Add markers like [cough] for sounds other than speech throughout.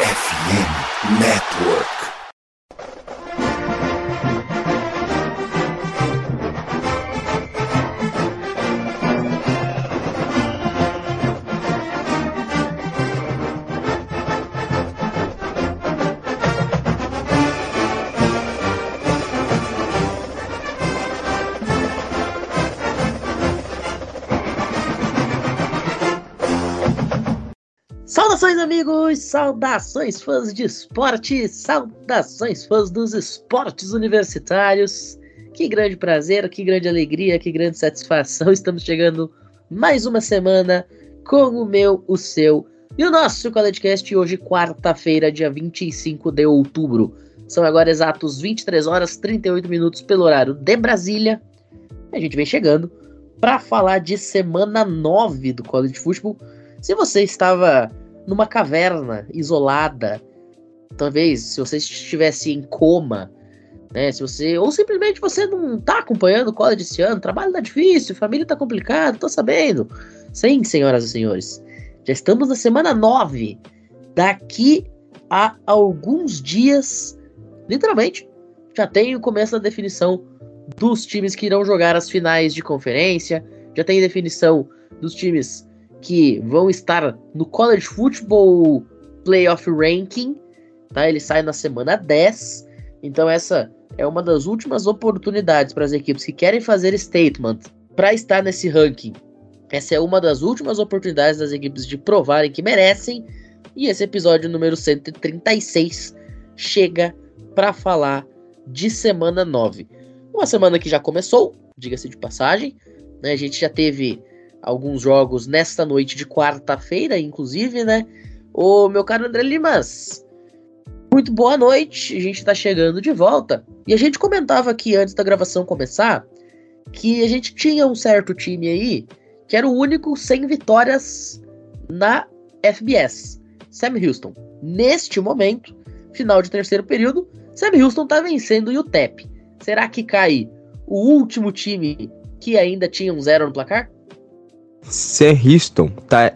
FM Network. Amigos! Saudações, fãs de esporte! Saudações, fãs dos esportes universitários! Que grande prazer, que grande alegria, que grande satisfação! [laughs] Estamos chegando mais uma semana com o meu, o seu e o nosso CollegeCast hoje, quarta-feira, dia 25 de outubro. São agora exatos 23 horas 38 minutos pelo horário de Brasília. A gente vem chegando para falar de semana 9 do College Football. Se você estava numa caverna isolada, talvez se você estivesse em coma, né? Se você ou simplesmente você não tá acompanhando o college esse ano, trabalho tá difícil, família tá complicado, tô sabendo. Sim, senhoras e senhores. Já estamos na semana 9. Daqui a alguns dias, literalmente, já tem o começo da definição dos times que irão jogar as finais de conferência, já tem definição dos times que vão estar no College Football Playoff Ranking, tá? Ele sai na semana 10. Então essa é uma das últimas oportunidades para as equipes que querem fazer statement para estar nesse ranking. Essa é uma das últimas oportunidades das equipes de provarem que merecem. E esse episódio número 136 chega para falar de semana 9. Uma semana que já começou, diga-se de passagem. Né? A gente já teve alguns jogos nesta noite de quarta-feira, inclusive, né? Ô, meu caro André Limas, muito boa noite. A gente tá chegando de volta. E a gente comentava aqui antes da gravação começar que a gente tinha um certo time aí que era o único sem vitórias na FBS, Sam Houston. Neste momento, final de terceiro período, Sam Houston tá vencendo o UTEP. Será que cai o último time que ainda tinha um zero no placar? Houston tá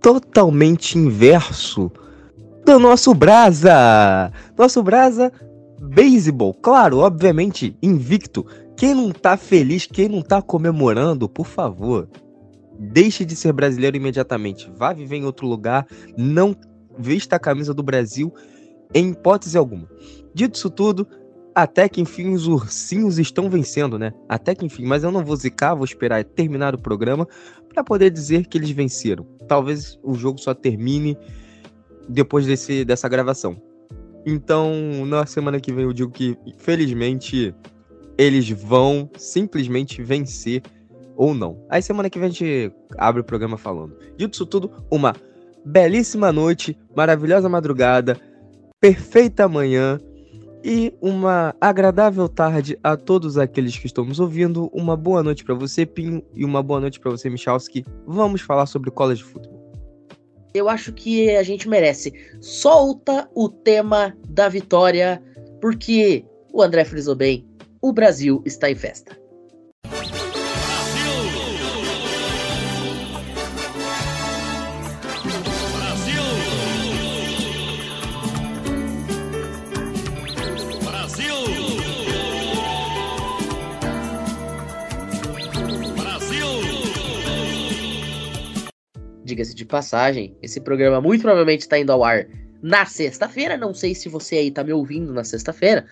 totalmente inverso do nosso Brasa. Nosso Brasa beisebol, claro, obviamente invicto. Quem não tá feliz, quem não tá comemorando, por favor, deixe de ser brasileiro imediatamente. Vá viver em outro lugar, não vista a camisa do Brasil em hipótese alguma. Dito isso tudo, até que enfim os ursinhos estão vencendo, né? Até que enfim, mas eu não vou zicar, vou esperar terminar o programa para poder dizer que eles venceram. Talvez o jogo só termine depois desse, dessa gravação. Então, na semana que vem eu digo que, felizmente, eles vão simplesmente vencer ou não. Aí semana que vem a gente abre o programa falando. Dito isso tudo, uma belíssima noite, maravilhosa madrugada, perfeita manhã e uma agradável tarde a todos aqueles que estão nos ouvindo. Uma boa noite para você, Pinho, e uma boa noite para você, Michalski. Vamos falar sobre college football. Eu acho que a gente merece. Solta o tema da vitória, porque o André frisou bem, o Brasil está em festa. Diga-se de passagem, esse programa muito provavelmente está indo ao ar na sexta-feira. Não sei se você aí está me ouvindo na sexta-feira,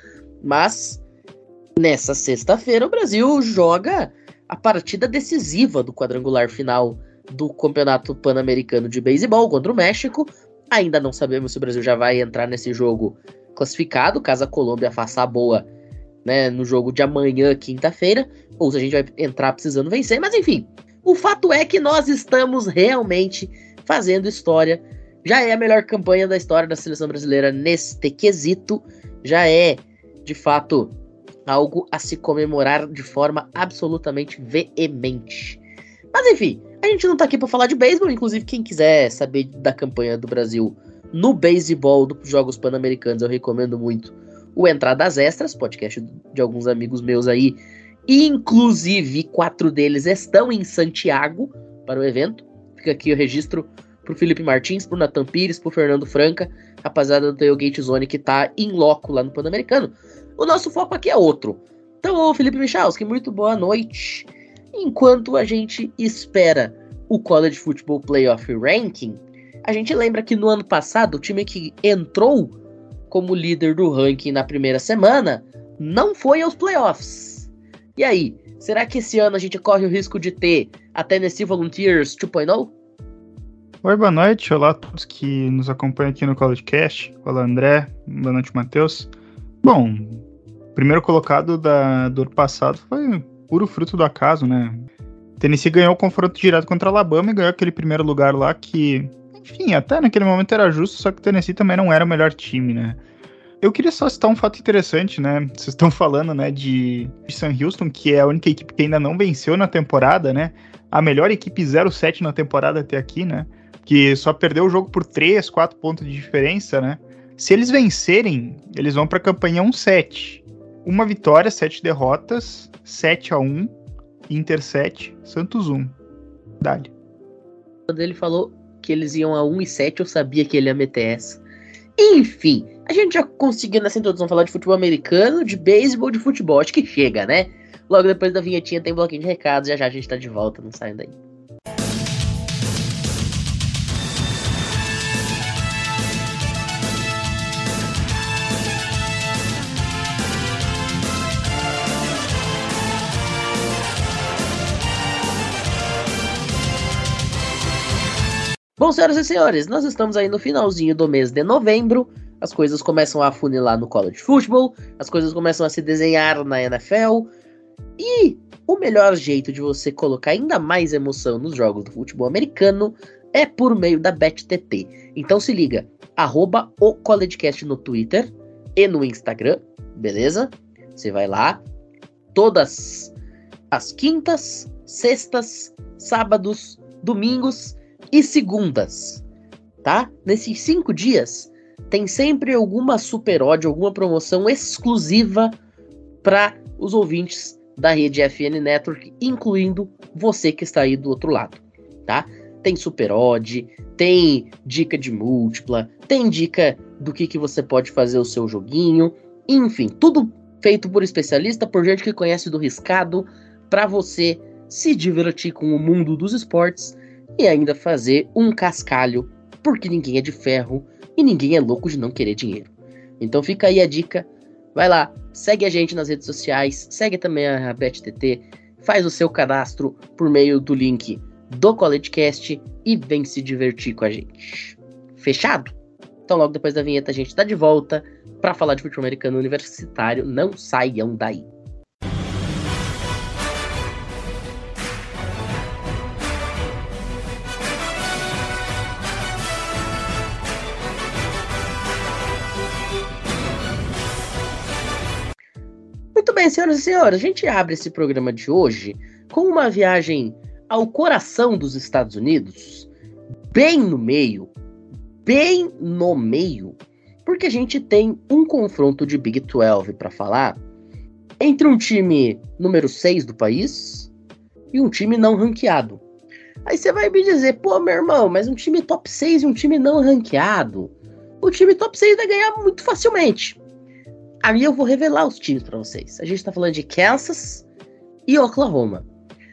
mas nessa sexta-feira o Brasil joga a partida decisiva do quadrangular final do Campeonato Pan-Americano de Beisebol contra o México. Ainda não sabemos se o Brasil já vai entrar nesse jogo classificado, caso a Colômbia faça a boa né, no jogo de amanhã, quinta-feira, ou se a gente vai entrar precisando vencer, mas enfim, o fato é que nós estamos realmente fazendo história. Já é a melhor campanha da história da seleção brasileira neste quesito. Já é, de fato, algo a se comemorar de forma absolutamente veemente. Mas enfim, a gente não tá aqui para falar de beisebol, inclusive quem quiser saber da campanha do Brasil no beisebol dos Jogos Pan-Americanos, eu recomendo muito o Entradas Extras, podcast de alguns amigos meus aí Inclusive, quatro deles estão em Santiago para o evento. Fica aqui o registro pro Felipe Martins, pro Nathan Pires, pro Fernando Franca, rapaziada do Tailgate Zone que tá em loco lá no Pan-Americano. O nosso foco aqui é outro. Então, Felipe Michalski, muito boa noite. Enquanto a gente espera o College Football Playoff Ranking, a gente lembra que no ano passado o time que entrou como líder do ranking na primeira semana não foi aos playoffs. E aí, será que esse ano a gente corre o risco de ter a Tennessee Volunteers 2.0? Oi, boa noite. Olá a todos que nos acompanham aqui no College Cast. Olá, André. Boa noite, Matheus. Bom, primeiro colocado da, do ano passado foi puro fruto do acaso, né? Tennessee ganhou o confronto direto contra Alabama e ganhou aquele primeiro lugar lá que, enfim, até naquele momento era justo, só que Tennessee também não era o melhor time, né? Eu queria só citar um fato interessante, né? Vocês estão falando, né, de, Sam Houston, que é a única equipe que ainda não venceu na temporada, né? A melhor equipe 0-7 na temporada até aqui, né? Que só perdeu o jogo por 3, 4 pontos de diferença, né? Se eles vencerem, eles vão para a campanha 1-7. Uma vitória, 7 derrotas, 7 a 1 Inter 7, Santos 1. Dali. Quando ele falou que eles iam a 1 e 7, eu sabia que ele ia meter essa. Enfim, a gente já conseguiu nessa introdução falar de futebol americano, de beisebol, de futebol. Acho que chega, né? Logo depois da vinhetinha tem um bloquinho de recados, já já a gente tá de volta, não saiam daí. Bom, senhoras e senhores, nós estamos aí no finalzinho do mês de novembro. As coisas começam a afunilar no college football, as coisas começam a se desenhar na NFL. E o melhor jeito de você colocar ainda mais emoção nos jogos do futebol americano é por meio da BetTT. Então se liga, arroba o CollegeCast no Twitter e no Instagram, beleza? Você vai lá, todas as quintas, sextas, sábados, domingos e segundas, tá? Nesses cinco dias tem sempre alguma super odd, alguma promoção exclusiva para os ouvintes da rede FN Network, incluindo você que está aí do outro lado, tá? Tem super odd, tem dica de múltipla, tem dica do que, que você pode fazer o seu joguinho, enfim, tudo feito por especialista, por gente que conhece do riscado, para você se divertir com o mundo dos esportes e ainda fazer um cascalho, porque ninguém é de ferro e ninguém é louco de não querer dinheiro. Então fica aí a dica, vai lá, segue a gente nas redes sociais, segue também a BetTT, faz o seu cadastro por meio do link do CollegeCast e vem se divertir com a gente. Fechado? Então logo depois da vinheta a gente tá de volta para falar de futebol americano universitário, não saiam daí. Bem, senhoras e senhores, a gente abre esse programa de hoje com uma viagem ao coração dos Estados Unidos, bem no meio, bem no meio, porque a gente tem um confronto de Big 12 para falar entre um time número 6 do país e um time não ranqueado. Aí você vai me dizer, pô, meu irmão, mas um time top 6 e um time não ranqueado, o time top 6 vai ganhar muito facilmente. Aí eu vou revelar os times para vocês. A gente tá falando de Kansas e Oklahoma.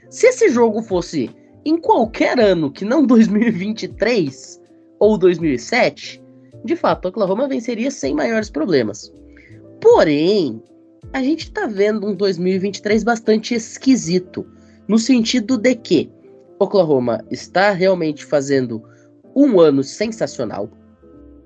Se esse jogo fosse em qualquer ano que não [laughs] 2023 ou 2007, de fato, Oklahoma venceria sem maiores problemas. Porém, a gente tá vendo um 2023 bastante esquisito, no sentido de que Oklahoma está realmente fazendo um ano sensacional,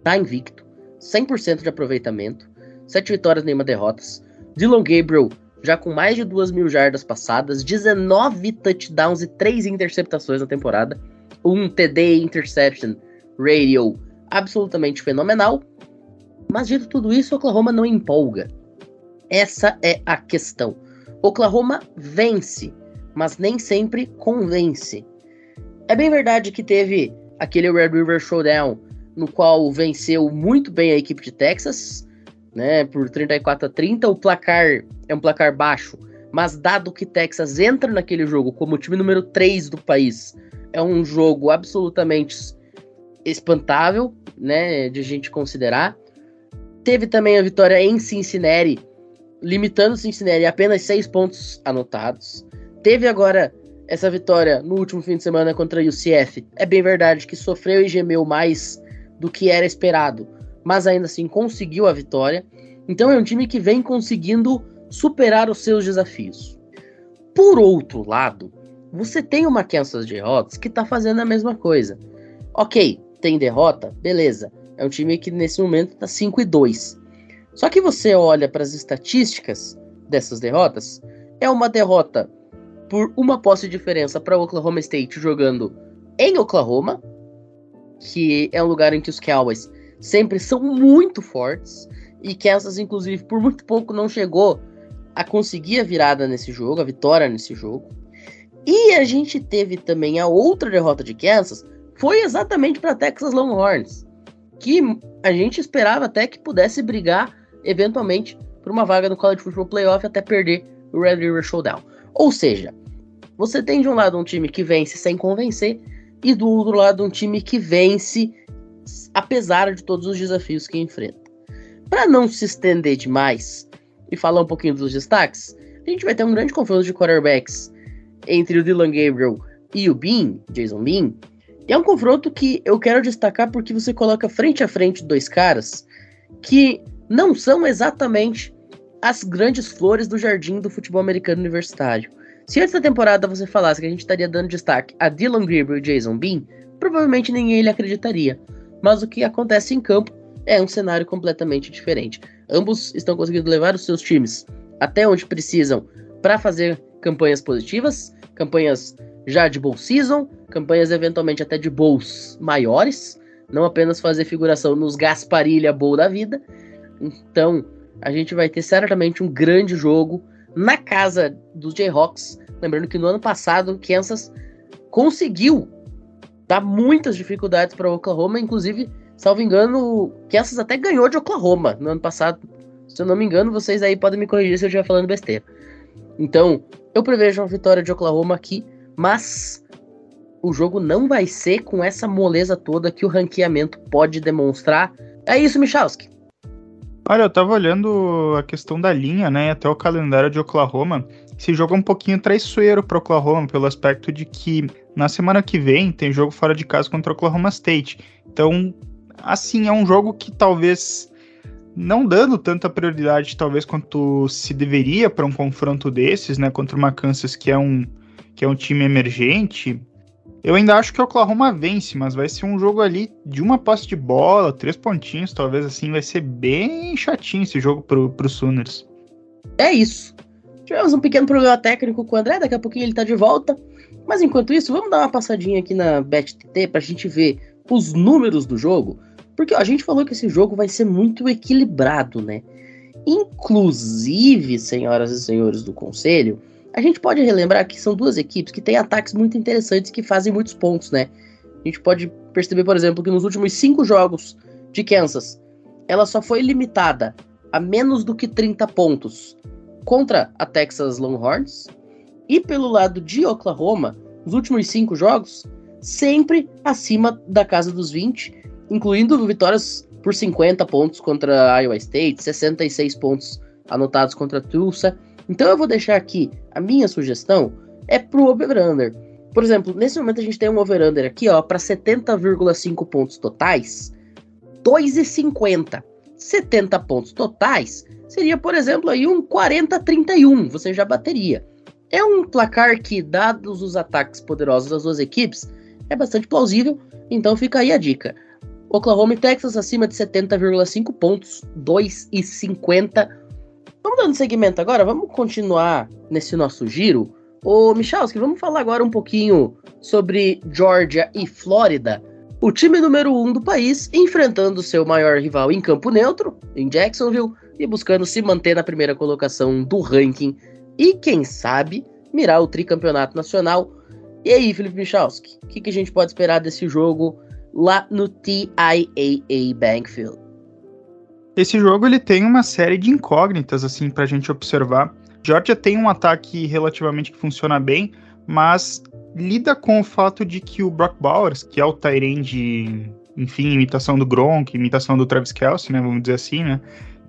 tá invicto, 100% de aproveitamento, 7 vitórias, nenhuma derrotas. Dylan Gabriel já com mais de 2 mil jardas passadas, 19 touchdowns e 3 interceptações na temporada. Um TD interception radio absolutamente fenomenal. Mas dito tudo isso, Oklahoma não empolga. Essa é a questão. Oklahoma vence, mas nem sempre convence. É bem verdade que teve aquele Red River Showdown, no qual venceu muito bem a equipe de Texas, né, por 34 a 30. O placar é um placar baixo, mas dado que Texas entra naquele jogo como o time número 3 do país, é um jogo absolutamente espantável, né, de a gente considerar. Teve também a vitória em Cincinnati, limitando Cincinnati a apenas seis pontos anotados. Teve agora essa vitória no último fim de semana contra a UCF. É bem verdade que sofreu e gemeu mais do que era esperado, mas ainda assim conseguiu a vitória. Então é um time que vem conseguindo superar os seus desafios. Por outro lado, você tem uma Kansas Jayhawks que tá fazendo a mesma coisa. Ok, tem derrota, beleza. É um time que nesse momento tá 5 e 2. Só que você olha para as estatísticas dessas derrotas, é uma derrota por uma posse de diferença para Oklahoma State jogando em Oklahoma, que é um lugar em que os Cowboys sempre são muito fortes e Kansas inclusive por muito pouco não chegou a conseguir a virada nesse jogo, a vitória nesse jogo. E a gente teve também a outra derrota de Kansas, foi exatamente para Texas Longhorns, que a gente esperava até que pudesse brigar eventualmente por uma vaga no College Football Playoff até perder o Red River Showdown. Ou seja, você tem de um lado um time que vence sem convencer e do outro lado um time que vence apesar de todos os desafios que enfrenta. Para não se estender demais e falar um pouquinho dos destaques, a gente vai ter um grande confronto de quarterbacks entre o Dylan Gabriel e o Bean, Jason Bean. E é um confronto que eu quero destacar porque você coloca frente a frente dois caras que não são exatamente as grandes flores do jardim do futebol americano universitário. Se antes da temporada você falasse que a gente estaria dando destaque a Dylan Gabriel e Jason Bean, provavelmente ninguém lhe acreditaria. Mas o que acontece em campo é um cenário completamente diferente. Ambos estão conseguindo levar os seus times até onde precisam para fazer campanhas positivas, campanhas já de bowl season, campanhas eventualmente até de bowls maiores, não apenas fazer figuração nos Gasparilha Bowl da vida. Então, a gente vai ter certamente um grande jogo na casa dos Jayhawks. Lembrando que no ano passado, Kansas conseguiu dar muitas dificuldades para Oklahoma, inclusive, salvo engano, Kansas até ganhou de Oklahoma no ano passado. Se eu não me engano, vocês aí podem me corrigir se eu estiver falando besteira. Então, eu prevejo uma vitória de Oklahoma aqui, mas o jogo não vai ser com essa moleza toda que o ranqueamento pode demonstrar. É isso, Michalski. Olha, eu tava olhando a questão da linha, né, até o calendário de Oklahoma. Esse jogo é um pouquinho traiçoeiro para Oklahoma, pelo aspecto de que na semana que vem tem jogo fora de casa contra Oklahoma State. Então, assim, é um jogo que talvez não dando tanta prioridade, talvez, quanto se deveria para um confronto desses, né? Contra uma Kansas que é um, que é um time emergente. Eu ainda acho que o Oklahoma vence, mas vai ser um jogo ali de uma posse de bola, três pontinhos, talvez assim, vai ser bem chatinho esse jogo pro, pro Sooners. É isso. Tivemos um pequeno problema técnico com o André, daqui a pouquinho ele tá de volta. Mas enquanto isso, vamos dar uma passadinha aqui na BetTT pra gente ver os números do jogo. Porque ó, a gente falou que esse jogo vai ser muito equilibrado, né? Inclusive, senhoras e senhores do conselho, a gente pode relembrar que são duas equipes que têm ataques muito interessantes que fazem muitos pontos, né? A gente pode perceber, por exemplo, que nos últimos cinco jogos de Kansas, ela só foi limitada a menos do que 30 pontos contra a Texas Longhorns. E pelo lado de Oklahoma, nos últimos cinco jogos, sempre acima da casa dos 20 incluindo vitórias por 50 pontos contra Iowa State, 66 pontos anotados contra Tulsa. Então eu vou deixar aqui a minha sugestão é pro over-under. Por exemplo, nesse momento a gente tem um over-under aqui, ó, para 70,5 pontos totais, 2,50. 70 pontos totais seria, por exemplo, aí um 40-31, você já bateria. É um placar que, dados os ataques poderosos das duas equipes, é bastante plausível, então fica aí a dica. Oklahoma e Texas acima de 70,5 pontos, 2,50. Vamos dando segmento agora, vamos continuar nesse nosso giro. Ô Michalski, vamos falar agora um pouquinho sobre Georgia e Flórida. O time número 1 um do país enfrentando seu maior rival em campo neutro, em Jacksonville, e buscando se manter na primeira colocação do ranking e, quem sabe, mirar o tricampeonato nacional. E aí, Felipe Michalski, o que, que a gente pode esperar desse jogo lá no TIAA Bankfield. Esse jogo ele tem uma série de incógnitas assim para a gente observar. Georgia tem um ataque relativamente que funciona bem, mas lida com o fato de que o Brock Bowers, que é o Tyrande enfim, imitação do Gronk, imitação do Travis Kelce, né, vamos dizer assim, né,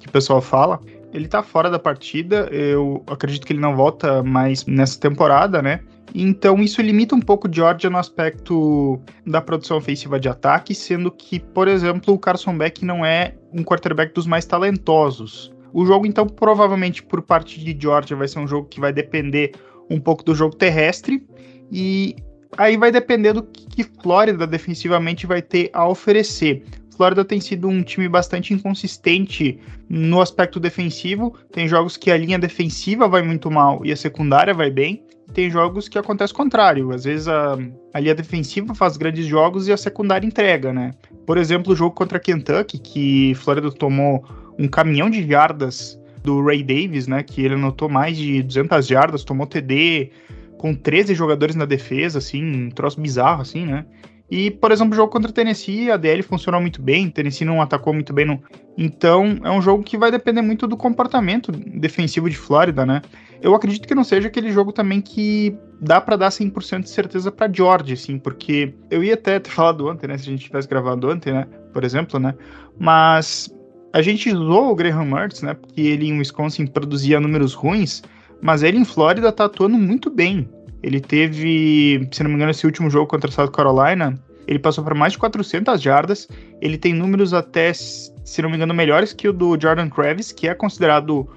que o pessoal fala. Ele tá fora da partida, eu acredito que ele não volta mais nessa temporada, né? Então isso limita um pouco Georgia no aspecto da produção ofensiva de ataque, sendo que, por exemplo, o Carson Beck não é um quarterback dos mais talentosos. O jogo, então, provavelmente por parte de Georgia vai ser um jogo que vai depender um pouco do jogo terrestre e aí vai depender do que Flórida defensivamente vai ter a oferecer. Flórida tem sido um time bastante inconsistente no aspecto defensivo. Tem jogos que a linha defensiva vai muito mal e a secundária vai bem. Tem jogos que acontece o contrário. Às vezes a, a linha defensiva faz grandes jogos e a secundária entrega, né? Por exemplo, o jogo contra Kentucky, que Flórida tomou um caminhão de jardas do Ray Davis, né? Que ele anotou mais de 200 jardas, tomou TD com 13 jogadores na defesa, assim, um troço bizarro, assim, né? E, por exemplo, o jogo contra Tennessee, a DL funcionou muito bem, Tennessee não atacou muito bem. No... Então, é um jogo que vai depender muito do comportamento defensivo de Flórida, né? Eu acredito que não seja aquele jogo também que dá para dar 100% de certeza para George, assim, porque eu ia até ter falado ontem, né, se a gente tivesse gravado ontem, né, por exemplo, né, mas a gente usou o Graham Mertz, né, porque ele em Wisconsin produzia números ruins, mas ele em Flórida tá atuando muito bem. Ele teve, se não me engano, esse último jogo contra a South Carolina, ele passou para mais de 400 jardas. Ele tem números até, se não me engano, melhores que o do Jordan Travis, que é considerado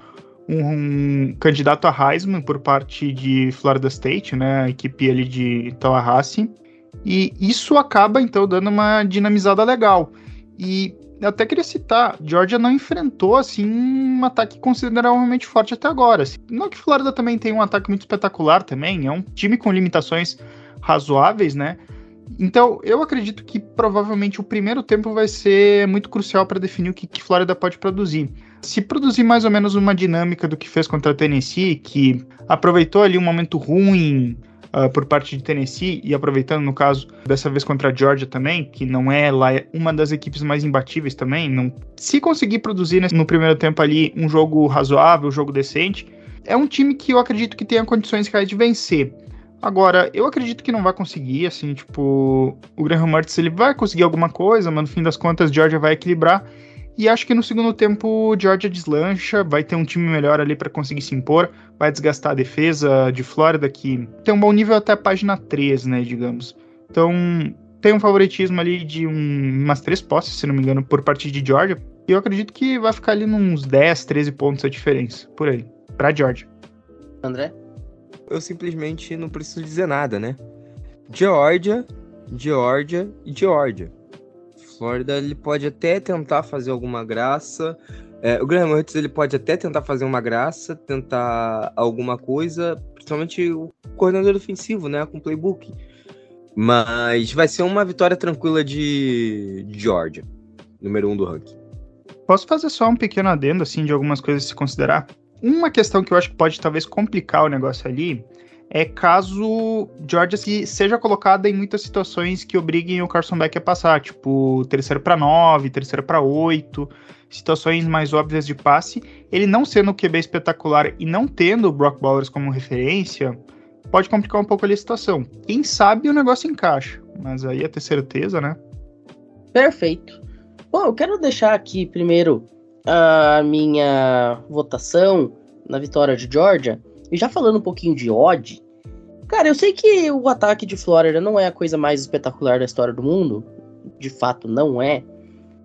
um, um candidato a Heisman por parte de Florida State, né, a equipe ali de Tallahassee. E isso acaba então dando uma dinamizada legal. E eu até queria citar, Georgia não enfrentou assim um ataque consideravelmente forte até agora. Assim, não que Florida também tem um ataque muito espetacular também, é um time com limitações razoáveis, né? Então, eu acredito que provavelmente o primeiro tempo vai ser muito crucial para definir o que, que Flórida pode produzir. Se produzir mais ou menos uma dinâmica do que fez contra a Tennessee, que aproveitou ali um momento ruim uh, por parte de Tennessee, e aproveitando no caso dessa vez contra a Georgia também, que não é lá uma das equipes mais imbatíveis também, não se conseguir produzir no primeiro tempo ali um jogo razoável, um jogo decente, é um time que eu acredito que tenha condições de vencer. Agora, eu acredito que não vai conseguir, assim, tipo, o Graham Mertz ele vai conseguir alguma coisa, mas no fim das contas Georgia vai equilibrar. E acho que no segundo tempo Georgia deslancha, vai ter um time melhor ali para conseguir se impor, vai desgastar a defesa de Flórida, que tem um bom nível até a página 3, né, digamos. Então, tem um favoritismo ali de um, umas três posses, se não me engano, por parte de Georgia. E eu acredito que vai ficar ali nos 10, 13 pontos a diferença, por aí, pra Georgia. André? Eu simplesmente não preciso dizer nada, né? Georgia, Georgia e Georgia. Flórida ele pode até tentar fazer alguma graça. É, o Graham Mertz ele pode até tentar fazer uma graça, tentar alguma coisa, principalmente o coordenador ofensivo, né, com playbook. Mas vai ser uma vitória tranquila de, de Georgia, número um do ranking. Posso fazer só um pequeno adendo assim de algumas coisas a se considerar? Uma questão que eu acho que pode talvez complicar o negócio ali é caso Georgia seja colocada em muitas situações que obriguem o Carson Beck a passar, tipo terceiro para nove, terceiro para oito, situações mais óbvias de passe. Ele não sendo o QB espetacular e não tendo o Brock Bowers como referência, pode complicar um pouco ali a situação. Quem sabe o negócio encaixa, mas aí é ter certeza, né? Perfeito. Bom, eu quero deixar aqui primeiro a minha votação na vitória de Georgia. E já falando um pouquinho de odd, cara, eu sei que o ataque de Flórida não é a coisa mais espetacular da história do mundo, de fato não é.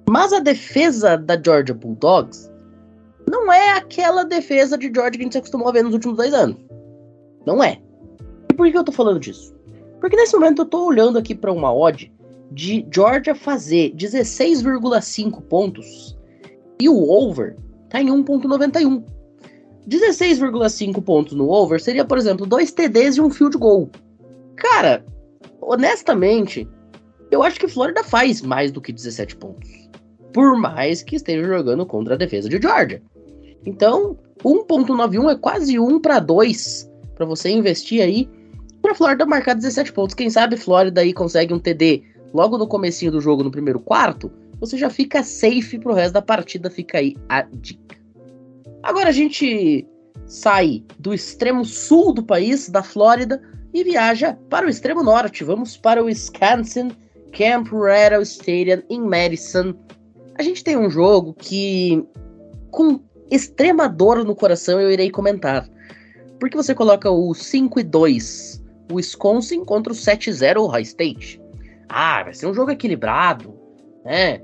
Mas a defesa da Georgia Bulldogs não é aquela defesa de Georgia que a gente se acostumou a ver nos últimos dois anos. Não é. E por que eu tô falando disso? Porque nesse momento eu tô olhando aqui para uma odd de Georgia fazer 16,5 pontos e o over tá em 1.91. 16,5 pontos no over seria, por exemplo, dois TDs e um field goal. Cara, honestamente, eu acho que Flórida faz mais do que 17 pontos. Por mais que esteja jogando contra a defesa de Georgia. Então, 1.91 é quase 1 para 2 para você investir aí para Flórida marcar 17 pontos. Quem sabe Flórida aí consegue um TD logo no comecinho do jogo no primeiro quarto, você já fica safe pro resto da partida, fica aí a dica. Agora a gente sai do extremo sul do país, da Flórida, e viaja para o extremo norte. Vamos para o Wisconsin Camp Rattle Stadium em Madison. A gente tem um jogo que, com extrema dor no coração, eu irei comentar. Porque você coloca o 5 e 2, o Wisconsin contra o 7-0 o High State. Ah, vai ser um jogo equilibrado, né?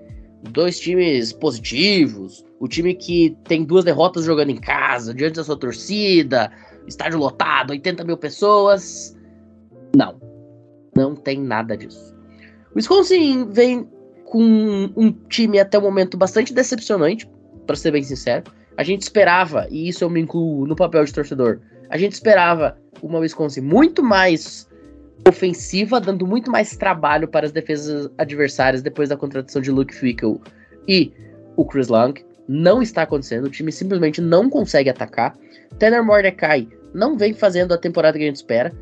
Dois times positivos, o time que tem duas derrotas jogando em casa, diante da sua torcida, estádio lotado, 80 mil pessoas. Não, não tem nada disso. O Wisconsin vem com um time até o momento bastante decepcionante, para ser bem sincero. A gente esperava, e isso eu me incluo no papel de torcedor, a gente esperava uma Wisconsin muito mais ofensiva, dando muito mais trabalho para as defesas adversárias depois da contratação de Luke Fickle e o Chris Long. Não está acontecendo, o time simplesmente não consegue atacar. Tanner Mordecai não vem fazendo a temporada que a gente espera.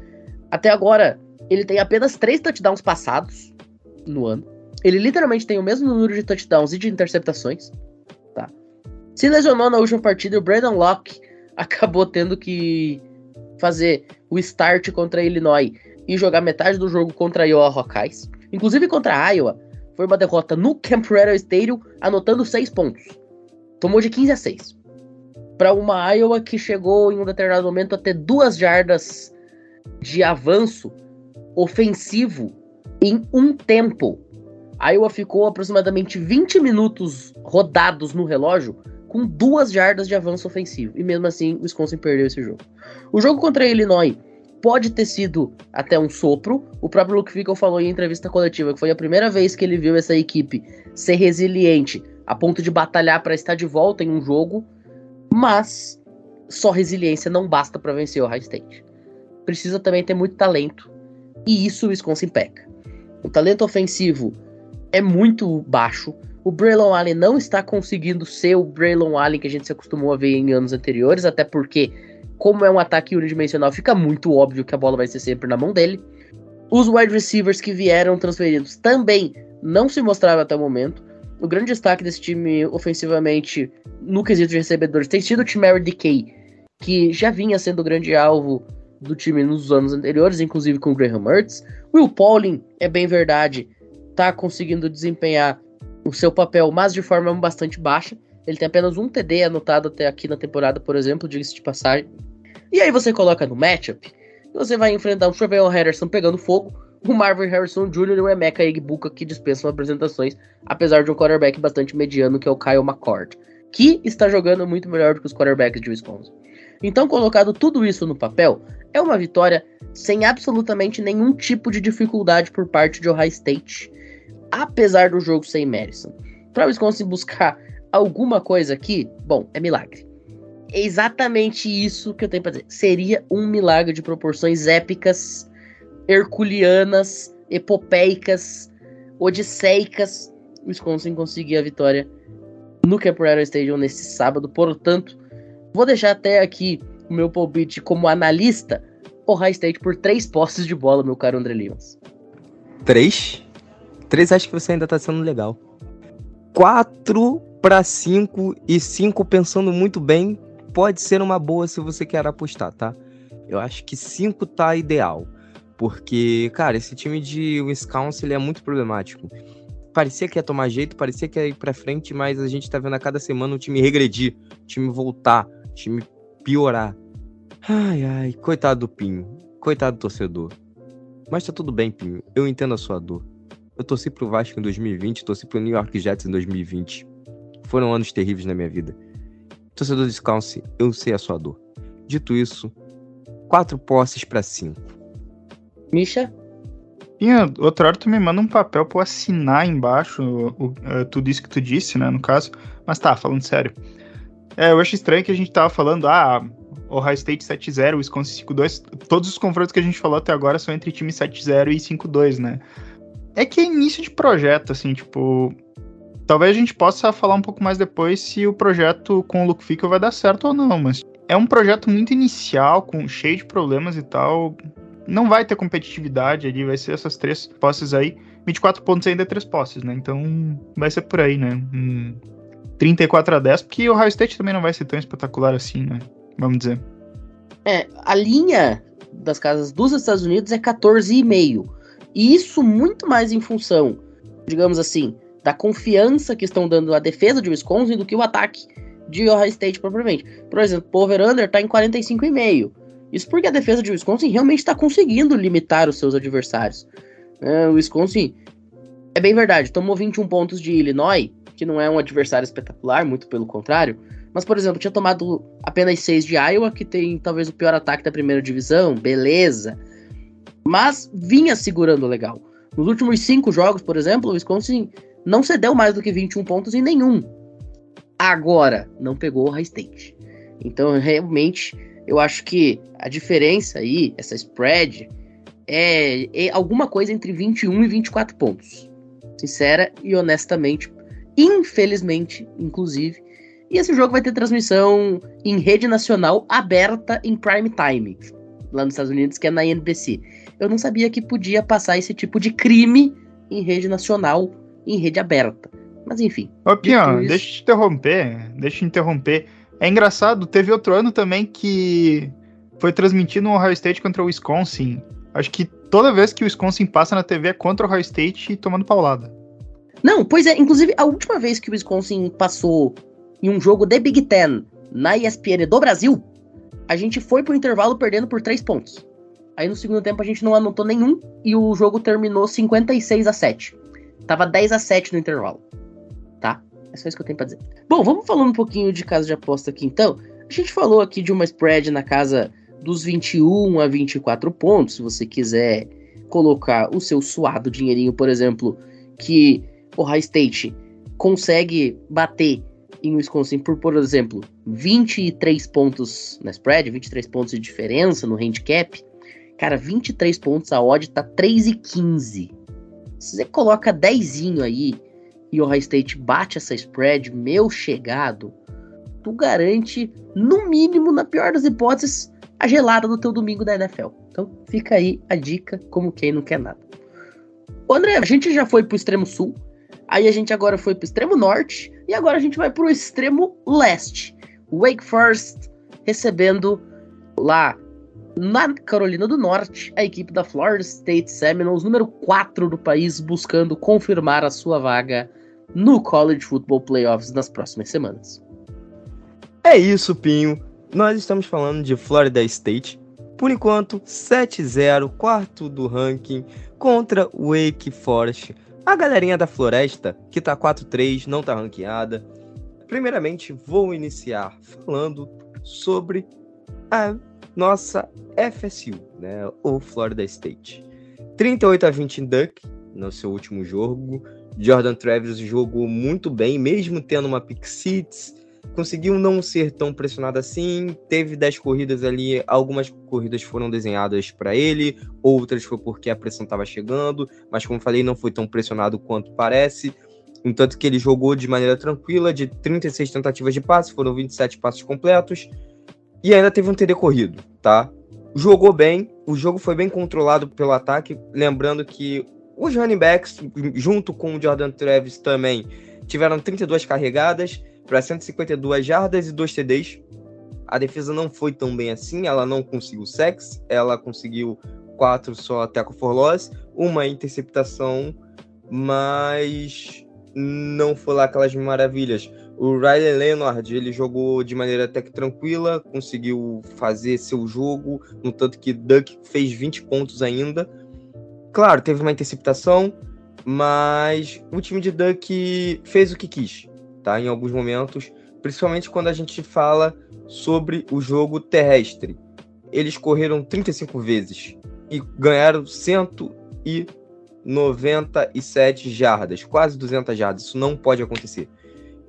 Até agora, ele tem apenas três touchdowns passados no ano. Ele literalmente tem o mesmo número de touchdowns e de interceptações. Tá? Se lesionou na última partida, o Brandon Locke [laughs] acabou tendo que fazer o start contra Illinois e jogar metade do jogo contra a Iowa Hawkeyes. Inclusive contra a Iowa, foi uma derrota no Camp Rattle Stadium, anotando 6 pontos. Tomou de 15 a 6. Para uma Iowa que chegou em um determinado momento a ter duas jardas de avanço ofensivo em um tempo. A Iowa ficou aproximadamente 20 minutos rodados no relógio com duas jardas de avanço ofensivo. E mesmo assim, o Wisconsin perdeu esse jogo. O jogo contra Illinois pode ter sido até um sopro. O próprio Luke Fickle falou em entrevista coletiva que foi a primeira vez que ele viu essa equipe ser resiliente a ponto de batalhar para estar de volta em um jogo. Mas só resiliência não basta para vencer o High State. Precisa também ter muito talento. E isso o Wisconsin peca. O talento ofensivo é muito baixo. O Braylon Allen não está conseguindo ser o Braylon Allen que a gente se acostumou a ver em anos anteriores, até porque, como é um ataque unidimensional, fica muito óbvio que a bola vai ser sempre na mão dele. Os wide receivers que vieram transferidos também não se mostraram até o momento. O grande destaque desse time ofensivamente no quesito de recebedores tem sido o Timary Decay, que já vinha sendo o grande alvo do time nos anos anteriores, inclusive com o Graham Mertz. Will Pauling, é bem verdade, tá conseguindo desempenhar o seu papel, mas de forma bastante baixa. Ele tem apenas um TD anotado até aqui na temporada, por exemplo, diga-se de passagem. E aí você coloca no matchup, você vai enfrentar o Trevor Harrison pegando fogo, o Marvin Harrison Jr. e o Emeka Egbuka que dispensam apresentações, apesar de um quarterback bastante mediano que é o Kyle McCord, que está jogando muito melhor do que os quarterbacks de Wisconsin. Então, colocado tudo isso no papel, é uma vitória sem absolutamente nenhum tipo de dificuldade por parte de Ohio State apesar do jogo ser em Madison. Para Wisconsin buscar alguma coisa aqui, bom, é milagre. É exatamente isso que eu tenho para dizer. Seria um milagre de proporções épicas, herculeanas, epopeicas, odisseicas. Wisconsin conseguir a vitória no Capoeira Stadium nesse sábado. Portanto, vou deixar até aqui o meu palpite como analista. Ohio State por três posses de bola, meu caro André Lima. Três? Três acho que você ainda tá sendo legal. Quatro para cinco e cinco pensando muito bem pode ser uma boa se você quer apostar, tá? Eu acho que cinco tá ideal. Porque, cara, esse time de Wisconsin ele é muito problemático. Parecia que ia tomar jeito, parecia que ia ir pra frente, mas a gente tá vendo a cada semana o time regredir, o time voltar, o time piorar. Ai, ai, coitado do Pinho, coitado do torcedor. Mas tá tudo bem, Pinho, eu entendo a sua dor. Eu torci pro Vasco em 2020, torci pro New York Jets em 2020. Foram anos terríveis na minha vida. Torcedor descalce, eu sei a sua dor. Dito isso, quatro posses para cinco. Misha? Pinha, outra hora tu me manda um papel pra eu assinar embaixo o, o, é, tudo isso que tu disse, né, no caso. Mas tá, falando sério. É, eu acho estranho que a gente tava falando, ah, Ohio State 7-0, Wisconsin 5-2. Todos os confrontos que a gente falou até agora são entre time 7-0 e 5-2, né? É que é início de projeto, assim, tipo. Talvez a gente possa falar um pouco mais depois se o projeto com o Luke Fickle vai dar certo ou não, mas é um projeto muito inicial, com cheio de problemas e tal. Não vai ter competitividade ali, vai ser essas três posses aí. 24 pontos ainda é três posses, né? Então vai ser por aí, né? Um 34 a 10, porque o Ohio State também não vai ser tão espetacular assim, né? Vamos dizer. É, a linha das casas dos Estados Unidos é 14,5. E isso muito mais em função, digamos assim, da confiança que estão dando a defesa de Wisconsin do que o ataque de Ohio State propriamente. Por exemplo, o over-under tá em 45,5. Isso porque a defesa de Wisconsin realmente está conseguindo limitar os seus adversários. É, o Wisconsin, é bem verdade, tomou 21 pontos de Illinois, que não é um adversário espetacular, muito pelo contrário. Mas, por exemplo, tinha tomado apenas 6 de Iowa, que tem talvez o pior ataque da primeira divisão, beleza. Mas vinha segurando legal. Nos últimos 5 jogos, por exemplo, o Wisconsin não cedeu mais do que 21 pontos em nenhum. Agora, não pegou o High State. Então, realmente, eu acho que a diferença aí, essa spread, é, é alguma coisa entre 21 e 24 pontos. Sincera e honestamente, infelizmente, inclusive. E esse jogo vai ter transmissão em rede nacional aberta em prime time, lá nos Estados Unidos, que é na NBC. Eu não sabia que podia passar esse tipo de crime em rede nacional, em rede aberta. Mas enfim. Ô, Pian, isso... deixa eu te interromper. Deixa eu te interromper. É engraçado, teve outro ano também que foi transmitido no Ohio State contra o Wisconsin. Acho que toda vez que o Wisconsin passa na TV é contra o Ohio State tomando paulada. Não, pois é, inclusive a última vez que o Wisconsin passou em um jogo de Big Ten na ESPN do Brasil, a gente foi pro intervalo perdendo por 3 pontos. Aí no segundo tempo a gente não anotou nenhum e o jogo terminou 56 a 7. Tava 10 a 7 no intervalo. É só isso que eu tenho pra dizer. Bom, vamos falando um pouquinho de casa de aposta aqui então. A gente falou aqui de uma spread na casa dos 21 a 24 pontos, se você quiser colocar o seu suado dinheirinho, por exemplo, que o High State consegue bater em Wisconsin por, por exemplo, 23 pontos na spread, 23 pontos de diferença no handicap, cara, 23 pontos a odd tá 3,15. Se você coloca 10 aí e o High State bate essa spread, meu chegado, tu garante, no mínimo, na pior das hipóteses, a gelada do teu domingo da NFL. Então fica aí a dica, como quem não quer nada. Ô André, a gente já foi pro extremo sul, aí a gente agora foi pro extremo norte, e agora a gente vai pro extremo leste. Wake Forest recebendo lá na Carolina do Norte a equipe da Florida State Seminoles, número 4 do país, buscando confirmar a sua vaga no College Football Playoffs nas próximas semanas. É isso, Pinho. Nós estamos falando de Florida State. Por enquanto, 7-0, quarto do ranking contra Wake Forest. A galerinha da Floresta, que tá 4-3, não tá ranqueada. Primeiramente, vou iniciar falando sobre a nossa FSU, né, o Florida State. 38 a 20 em Duck no seu último jogo. Jordan Travis jogou muito bem, mesmo tendo uma pick six, conseguiu não ser tão pressionado assim. Teve 10 corridas ali, algumas corridas foram desenhadas para ele, outras foi porque a pressão estava chegando, mas como falei, não foi tão pressionado quanto parece. Entanto que ele jogou de maneira tranquila, de 36 tentativas de passe, foram 27 passes completos, e ainda teve um TD corrido, tá? Jogou bem, o jogo foi bem controlado pelo ataque, lembrando que os running backs, junto com o Jordan Travis também, tiveram 32 carregadas, para 152 jardas e 2 TDs. A defesa não foi tão bem assim, ela não conseguiu sex, ela conseguiu quatro só tackle for loss, uma interceptação, mas não foi lá aquelas maravilhas. O Riley Leonard, ele jogou de maneira até que tranquila, conseguiu fazer seu jogo, no tanto que Duck fez 20 pontos ainda. Claro, teve uma interceptação, mas o time de Duck fez o que quis tá? Em alguns momentos, principalmente quando a gente fala sobre o jogo terrestre. Eles correram 35 vezes e ganharam 197 jardas, quase 200 jardas. Isso não pode acontecer.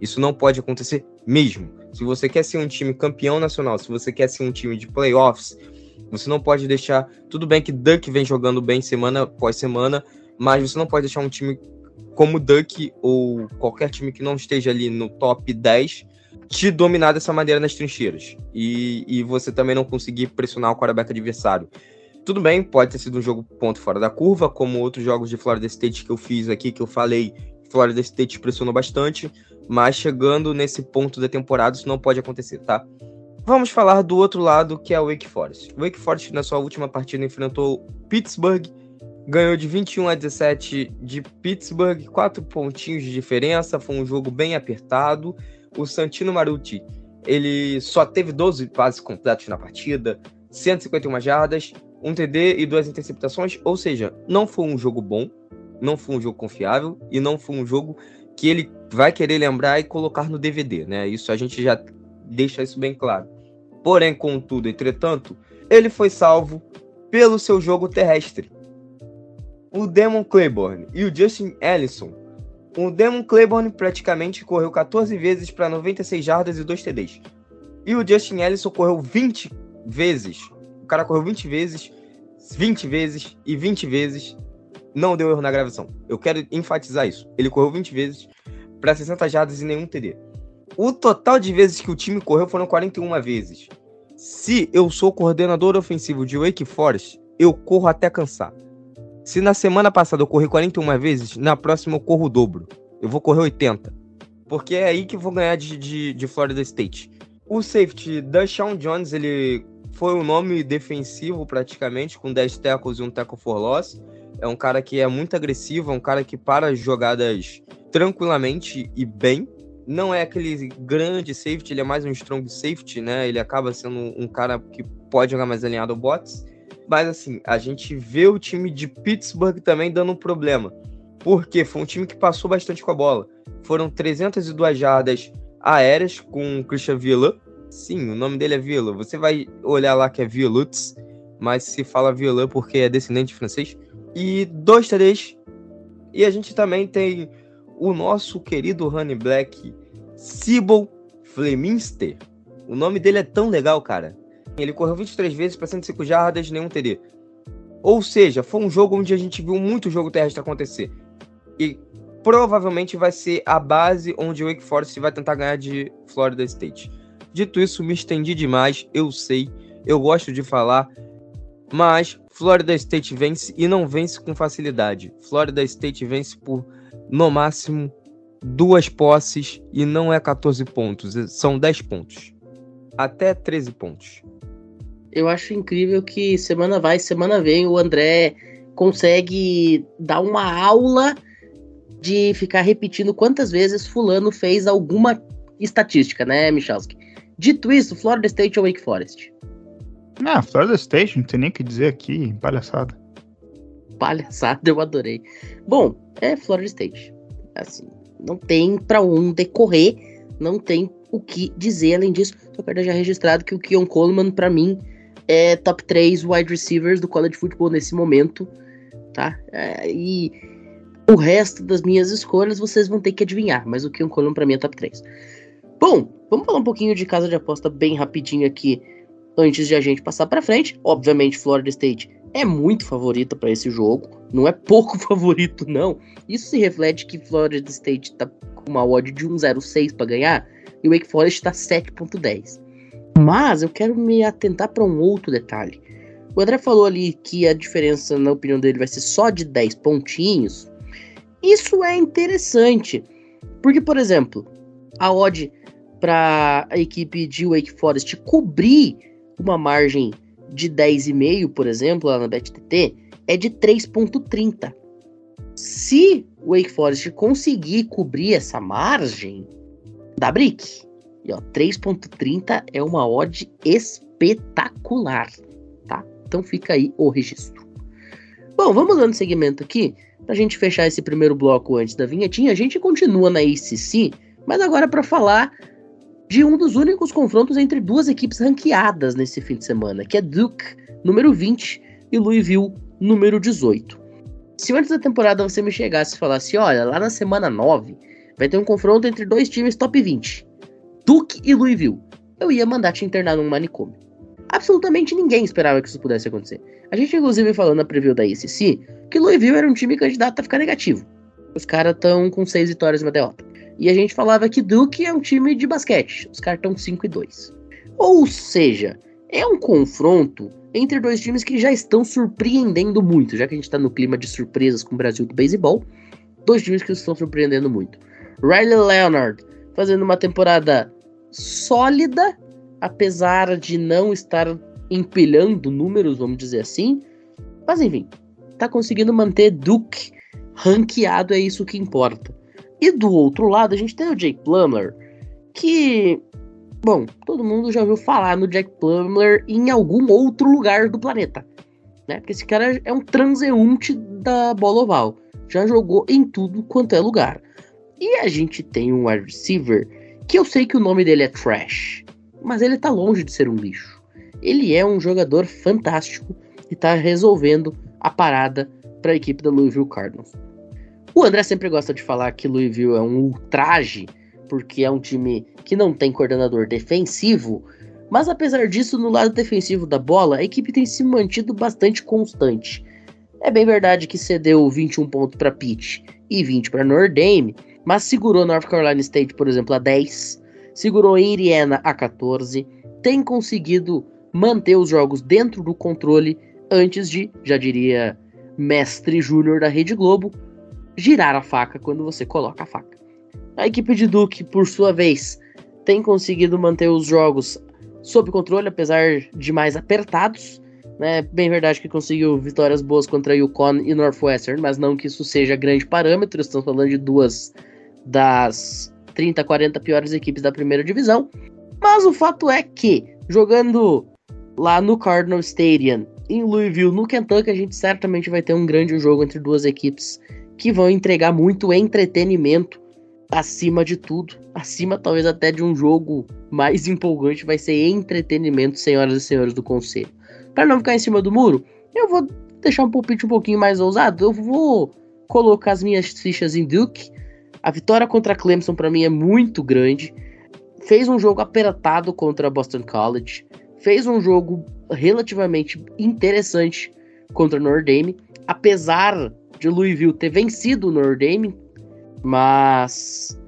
Isso não pode acontecer mesmo. Se você quer ser um time campeão nacional, se você quer ser um time de playoffs, você não pode deixar. Tudo bem que Duck vem jogando bem semana após semana, mas você não pode deixar um time como Duck ou qualquer time que não esteja ali no top 10 te dominar dessa maneira nas trincheiras e, e você também não conseguir pressionar o quarterback adversário. Tudo bem, pode ter sido um jogo ponto fora da curva, como outros jogos de Florida State que eu fiz aqui, que eu falei, Florida State pressionou bastante, mas chegando nesse ponto da temporada isso não pode acontecer, tá? Vamos falar do outro lado, que é o Wake Forest. O Wake Forest, na sua última partida, enfrentou Pittsburgh Ganhou de 21 a 17 de Pittsburgh, quatro pontinhos de diferença, foi um jogo bem apertado. O Santino Maruti, ele só teve 12 passes completos na partida, 151 jardas, um TD e duas interceptações, ou seja, não foi um jogo bom, não foi um jogo confiável e não foi um jogo que ele vai querer lembrar e colocar no DVD, né? Isso a gente já deixa isso bem claro. Porém, contudo, entretanto, ele foi salvo pelo seu jogo terrestre. O Demon Claiborne e o Justin Ellison. O Demon Claiborne praticamente correu 14 vezes para 96 jardas e 2 TDs. E o Justin Ellison correu 20 vezes. O cara correu 20 vezes, 20 vezes e 20 vezes. Não deu erro na gravação. Eu quero enfatizar isso. Ele correu 20 vezes para 60 jardas e nenhum TD. O total de vezes que o time correu foram 41 vezes. Se eu sou coordenador ofensivo de Wake Forest, eu corro até cansar. Se na semana passada eu corri 41 vezes, na próxima eu corro o dobro. Eu vou correr 80. Porque é aí que eu vou ganhar de, de, de Florida State. O safety Deshaun Jones, ele foi um nome defensivo praticamente, com 10 tackles e um tackle for loss. É um cara que é muito agressivo, é um cara que para jogadas tranquilamente e bem não é aquele grande safety, ele é mais um strong safety, né? Ele acaba sendo um cara que pode jogar mais alinhado ao bots. Mas assim, a gente vê o time de Pittsburgh também dando um problema. Porque foi um time que passou bastante com a bola. Foram 302 jardas aéreas com o Christian Villa. Sim, o nome dele é Villa. Você vai olhar lá que é Villutz, mas se fala Villa porque é descendente francês. E dois TDs. E a gente também tem o nosso querido Honey Black, Sybil Fleminster. O nome dele é tão legal, cara. Ele correu 23 vezes para 105 jardas, nenhum TD. Ou seja, foi um jogo onde a gente viu muito jogo terrestre acontecer. E provavelmente vai ser a base onde o Wake Forest vai tentar ganhar de Florida State. Dito isso, me estendi demais, eu sei, eu gosto de falar, mas Florida State vence e não vence com facilidade. Florida State vence por no máximo duas posses e não é 14 pontos, são 10 pontos. Até 13 pontos. Eu acho incrível que semana vai, semana vem, o André consegue dar uma aula de ficar repetindo quantas vezes fulano fez alguma estatística, né, Michalski? Dito isso, Florida State ou Wake Forest? Ah, Florida State, não tem nem o que dizer aqui, palhaçada. Palhaçada, eu adorei. Bom, é Florida State. Assim, não tem para onde correr, não tem o que dizer além disso. Só quero deixar registrado que o Keon Coleman, para mim, é top 3 wide receivers do college football nesse momento, tá? É, e o resto das minhas escolhas vocês vão ter que adivinhar, mas o Keon Coleman para mim é top 3. Bom, vamos falar um pouquinho de casa de aposta bem rapidinho aqui antes de a gente passar para frente. Obviamente, Florida State é muito favorita para esse jogo, não é pouco [laughs] favorito não. Isso se reflete que Florida State tá com uma odd de 1.06 para ganhar e Wake Forest está 7.10. Mas eu quero me atentar para um outro detalhe. O André falou ali que a diferença, na opinião dele, vai ser só de 10 pontinhos. Isso é interessante, porque, por exemplo, a odd para a equipe de Wake Forest cobrir uma margem de 10,5, por exemplo, lá na BetTT, é de 3,30. Se o Wake Forest conseguir cobrir essa margem, dá brick. E ó, 3,30 é uma odd espetacular, tá? Então fica aí o registro. Bom, vamos dando segmento aqui. Pra gente fechar esse primeiro bloco antes da vinhetinha, a gente continua na ACC, mas agora para falar de um dos únicos confrontos entre duas equipes ranqueadas nesse fim de semana, que é Duke, número 20, e Louisville, número 18. Se antes da temporada você me chegasse e falasse, olha, lá na semana 9 vai ter um confronto entre dois times top 20, Duke e Louisville, eu ia mandar te internar num manicômio. Absolutamente ninguém esperava que isso pudesse acontecer. A gente, inclusive, falou na preview da ICC que Louisville era um time candidato a ficar negativo. Os caras estão com seis vitórias e uma derrota. E a gente falava que Duke é um time de basquete. Os caras estão 5 e 2. Ou seja, é um confronto entre dois times que já estão surpreendendo muito, já que a gente está no clima de surpresas com o Brasil do beisebol. Dois times que estão surpreendendo muito. Riley Leonard fazendo uma temporada sólida, apesar de não estar empilhando números, vamos dizer assim. Mas enfim, tá conseguindo manter Duke ranqueado, é isso que importa. E do outro lado, a gente tem o Jake Plummer, que, bom, todo mundo já ouviu falar no Jake Plummer em algum outro lugar do planeta, né? Porque esse cara é um transeunte da bola oval, já jogou em tudo quanto é lugar. E a gente tem um wide receiver que eu sei que o nome dele é Trash, mas ele tá longe de ser um lixo. Ele é um jogador fantástico e tá resolvendo a parada para a equipe da Louisville Cardinals. O André sempre gosta de falar que Louisville é um ultraje, porque é um time que não tem coordenador defensivo, mas apesar disso, no lado defensivo da bola, a equipe tem se mantido bastante constante. É bem verdade que cedeu 21 pontos para Pitt e 20 para Notre Dame, mas segurou North Carolina State, por exemplo, a 10, segurou Indiana a 14, tem conseguido manter os jogos dentro do controle antes de, já diria, mestre júnior da Rede Globo, girar a faca quando você coloca a faca. A equipe de Duke, por sua vez, tem conseguido manter os jogos sob controle, apesar de mais apertados. Né? Bem verdade que conseguiu vitórias boas contra Yukon e Northwestern, mas não que isso seja grande parâmetro. Estamos falando de duas das 30, 40 piores equipes da primeira divisão. Mas o fato é que, jogando lá no Cardinal Stadium, em Louisville, no Kentucky, a gente certamente vai ter um grande jogo entre duas equipes que vão entregar muito entretenimento acima de tudo. Acima, talvez, até de um jogo mais empolgante, vai ser entretenimento, senhoras e senhores do conselho. Para não ficar em cima do muro, eu vou deixar um palpite um pouquinho mais ousado. Eu vou colocar as minhas fichas em Duke a vitória contra a Clemson para mim é muito grande. Fez um jogo apertado contra a Boston College. Fez um jogo relativamente interessante contra Notre Dame, apesar de Louisville ter vencido o Notre Dame, mas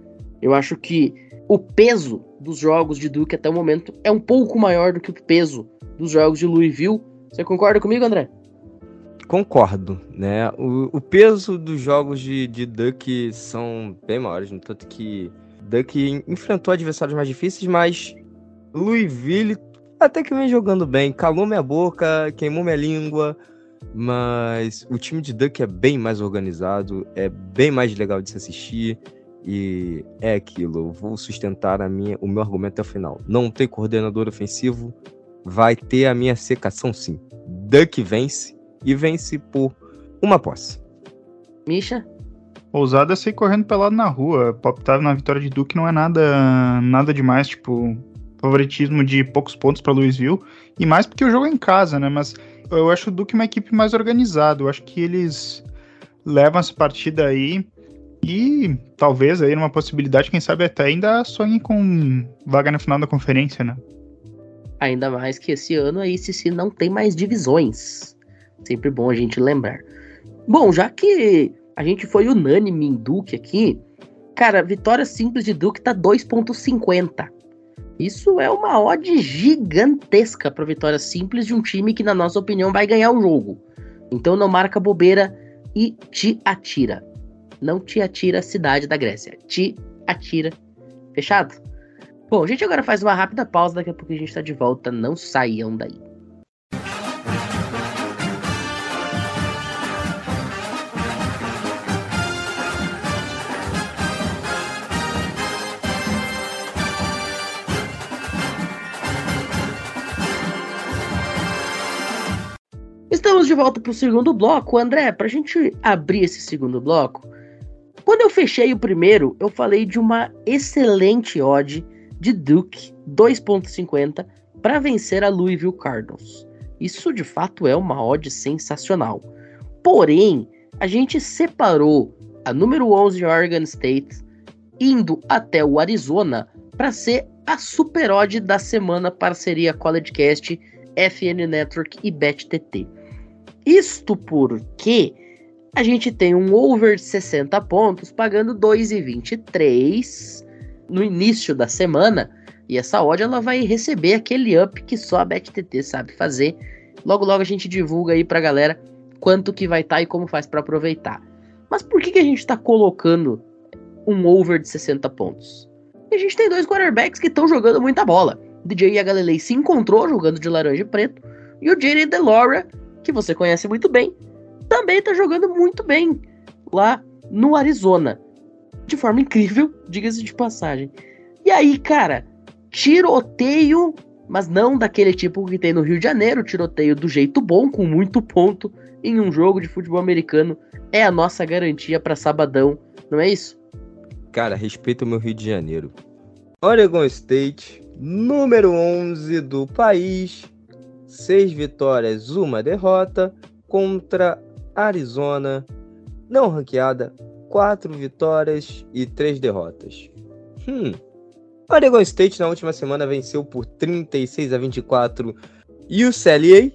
eu acho que o peso dos jogos de Duke até o momento é um pouco maior do que o peso dos jogos de Louisville. Você concorda comigo, André? Concordo, né? O, o peso dos jogos de, de Duck são bem maiores, no tanto que Duck enfrentou adversários mais difíceis, mas Louisville até que vem jogando bem. Calou minha boca, queimou minha língua, mas o time de Duck é bem mais organizado, é bem mais legal de se assistir. E é aquilo, eu vou sustentar a minha, o meu argumento até o final. Não tem coordenador ofensivo, vai ter a minha secação sim. Duck vence e vence por uma posse. Misha? Ousada sair correndo pelado na rua. Palpitável na vitória de Duke não é nada, nada demais, tipo, favoritismo de poucos pontos para Louisville. E mais porque o jogo é em casa, né? Mas eu acho o Duke uma equipe mais organizada. Eu acho que eles levam essa partida aí e talvez aí numa possibilidade, quem sabe até ainda sonhem com vaga na final da conferência, né? Ainda mais que esse ano a ICC não tem mais divisões. Sempre bom a gente lembrar. Bom, já que a gente foi unânime em Duke aqui, cara, vitória simples de Duke tá 2.50. Isso é uma odd gigantesca para vitória simples de um time que, na nossa opinião, vai ganhar o jogo. Então não marca bobeira e te atira. Não te atira a cidade da Grécia. Te atira. Fechado? Bom, a gente agora faz uma rápida pausa, daqui a pouco a gente tá de volta. Não saiam daí. De volta para o segundo bloco. André, para a gente abrir esse segundo bloco, quando eu fechei o primeiro, eu falei de uma excelente odd de Duke 2.50 para vencer a Louisville Cardinals. Isso de fato é uma odd sensacional. Porém, a gente separou a número 11 Oregon State indo até o Arizona para ser a super odd da semana parceria College Cast, FN Network e BetTT. Isto porque a gente tem um over de 60 pontos pagando 2,23 no início da semana. E essa odd ela vai receber aquele up que só a BetTT sabe fazer. Logo logo a gente divulga aí pra galera quanto que vai estar tá e como faz para aproveitar. Mas por que, que a gente está colocando um over de 60 pontos? E a gente tem dois quarterbacks que estão jogando muita bola. O DJ Galilei se encontrou jogando de laranja e preto. E o Jaden DeLaura que você conhece muito bem, também tá jogando muito bem lá no Arizona. De forma incrível, diga-se de passagem. E aí, cara, tiroteio, mas não daquele tipo que tem no Rio de Janeiro, tiroteio do jeito bom, com muito ponto, em um jogo de futebol americano, é a nossa garantia para sabadão, não é isso? Cara, respeita o meu Rio de Janeiro. Oregon State, número 11 do país, seis vitórias, uma derrota, contra Arizona, não ranqueada, quatro vitórias e três derrotas. Hum. Oregon State na última semana venceu por 36 a 24 e o CLA,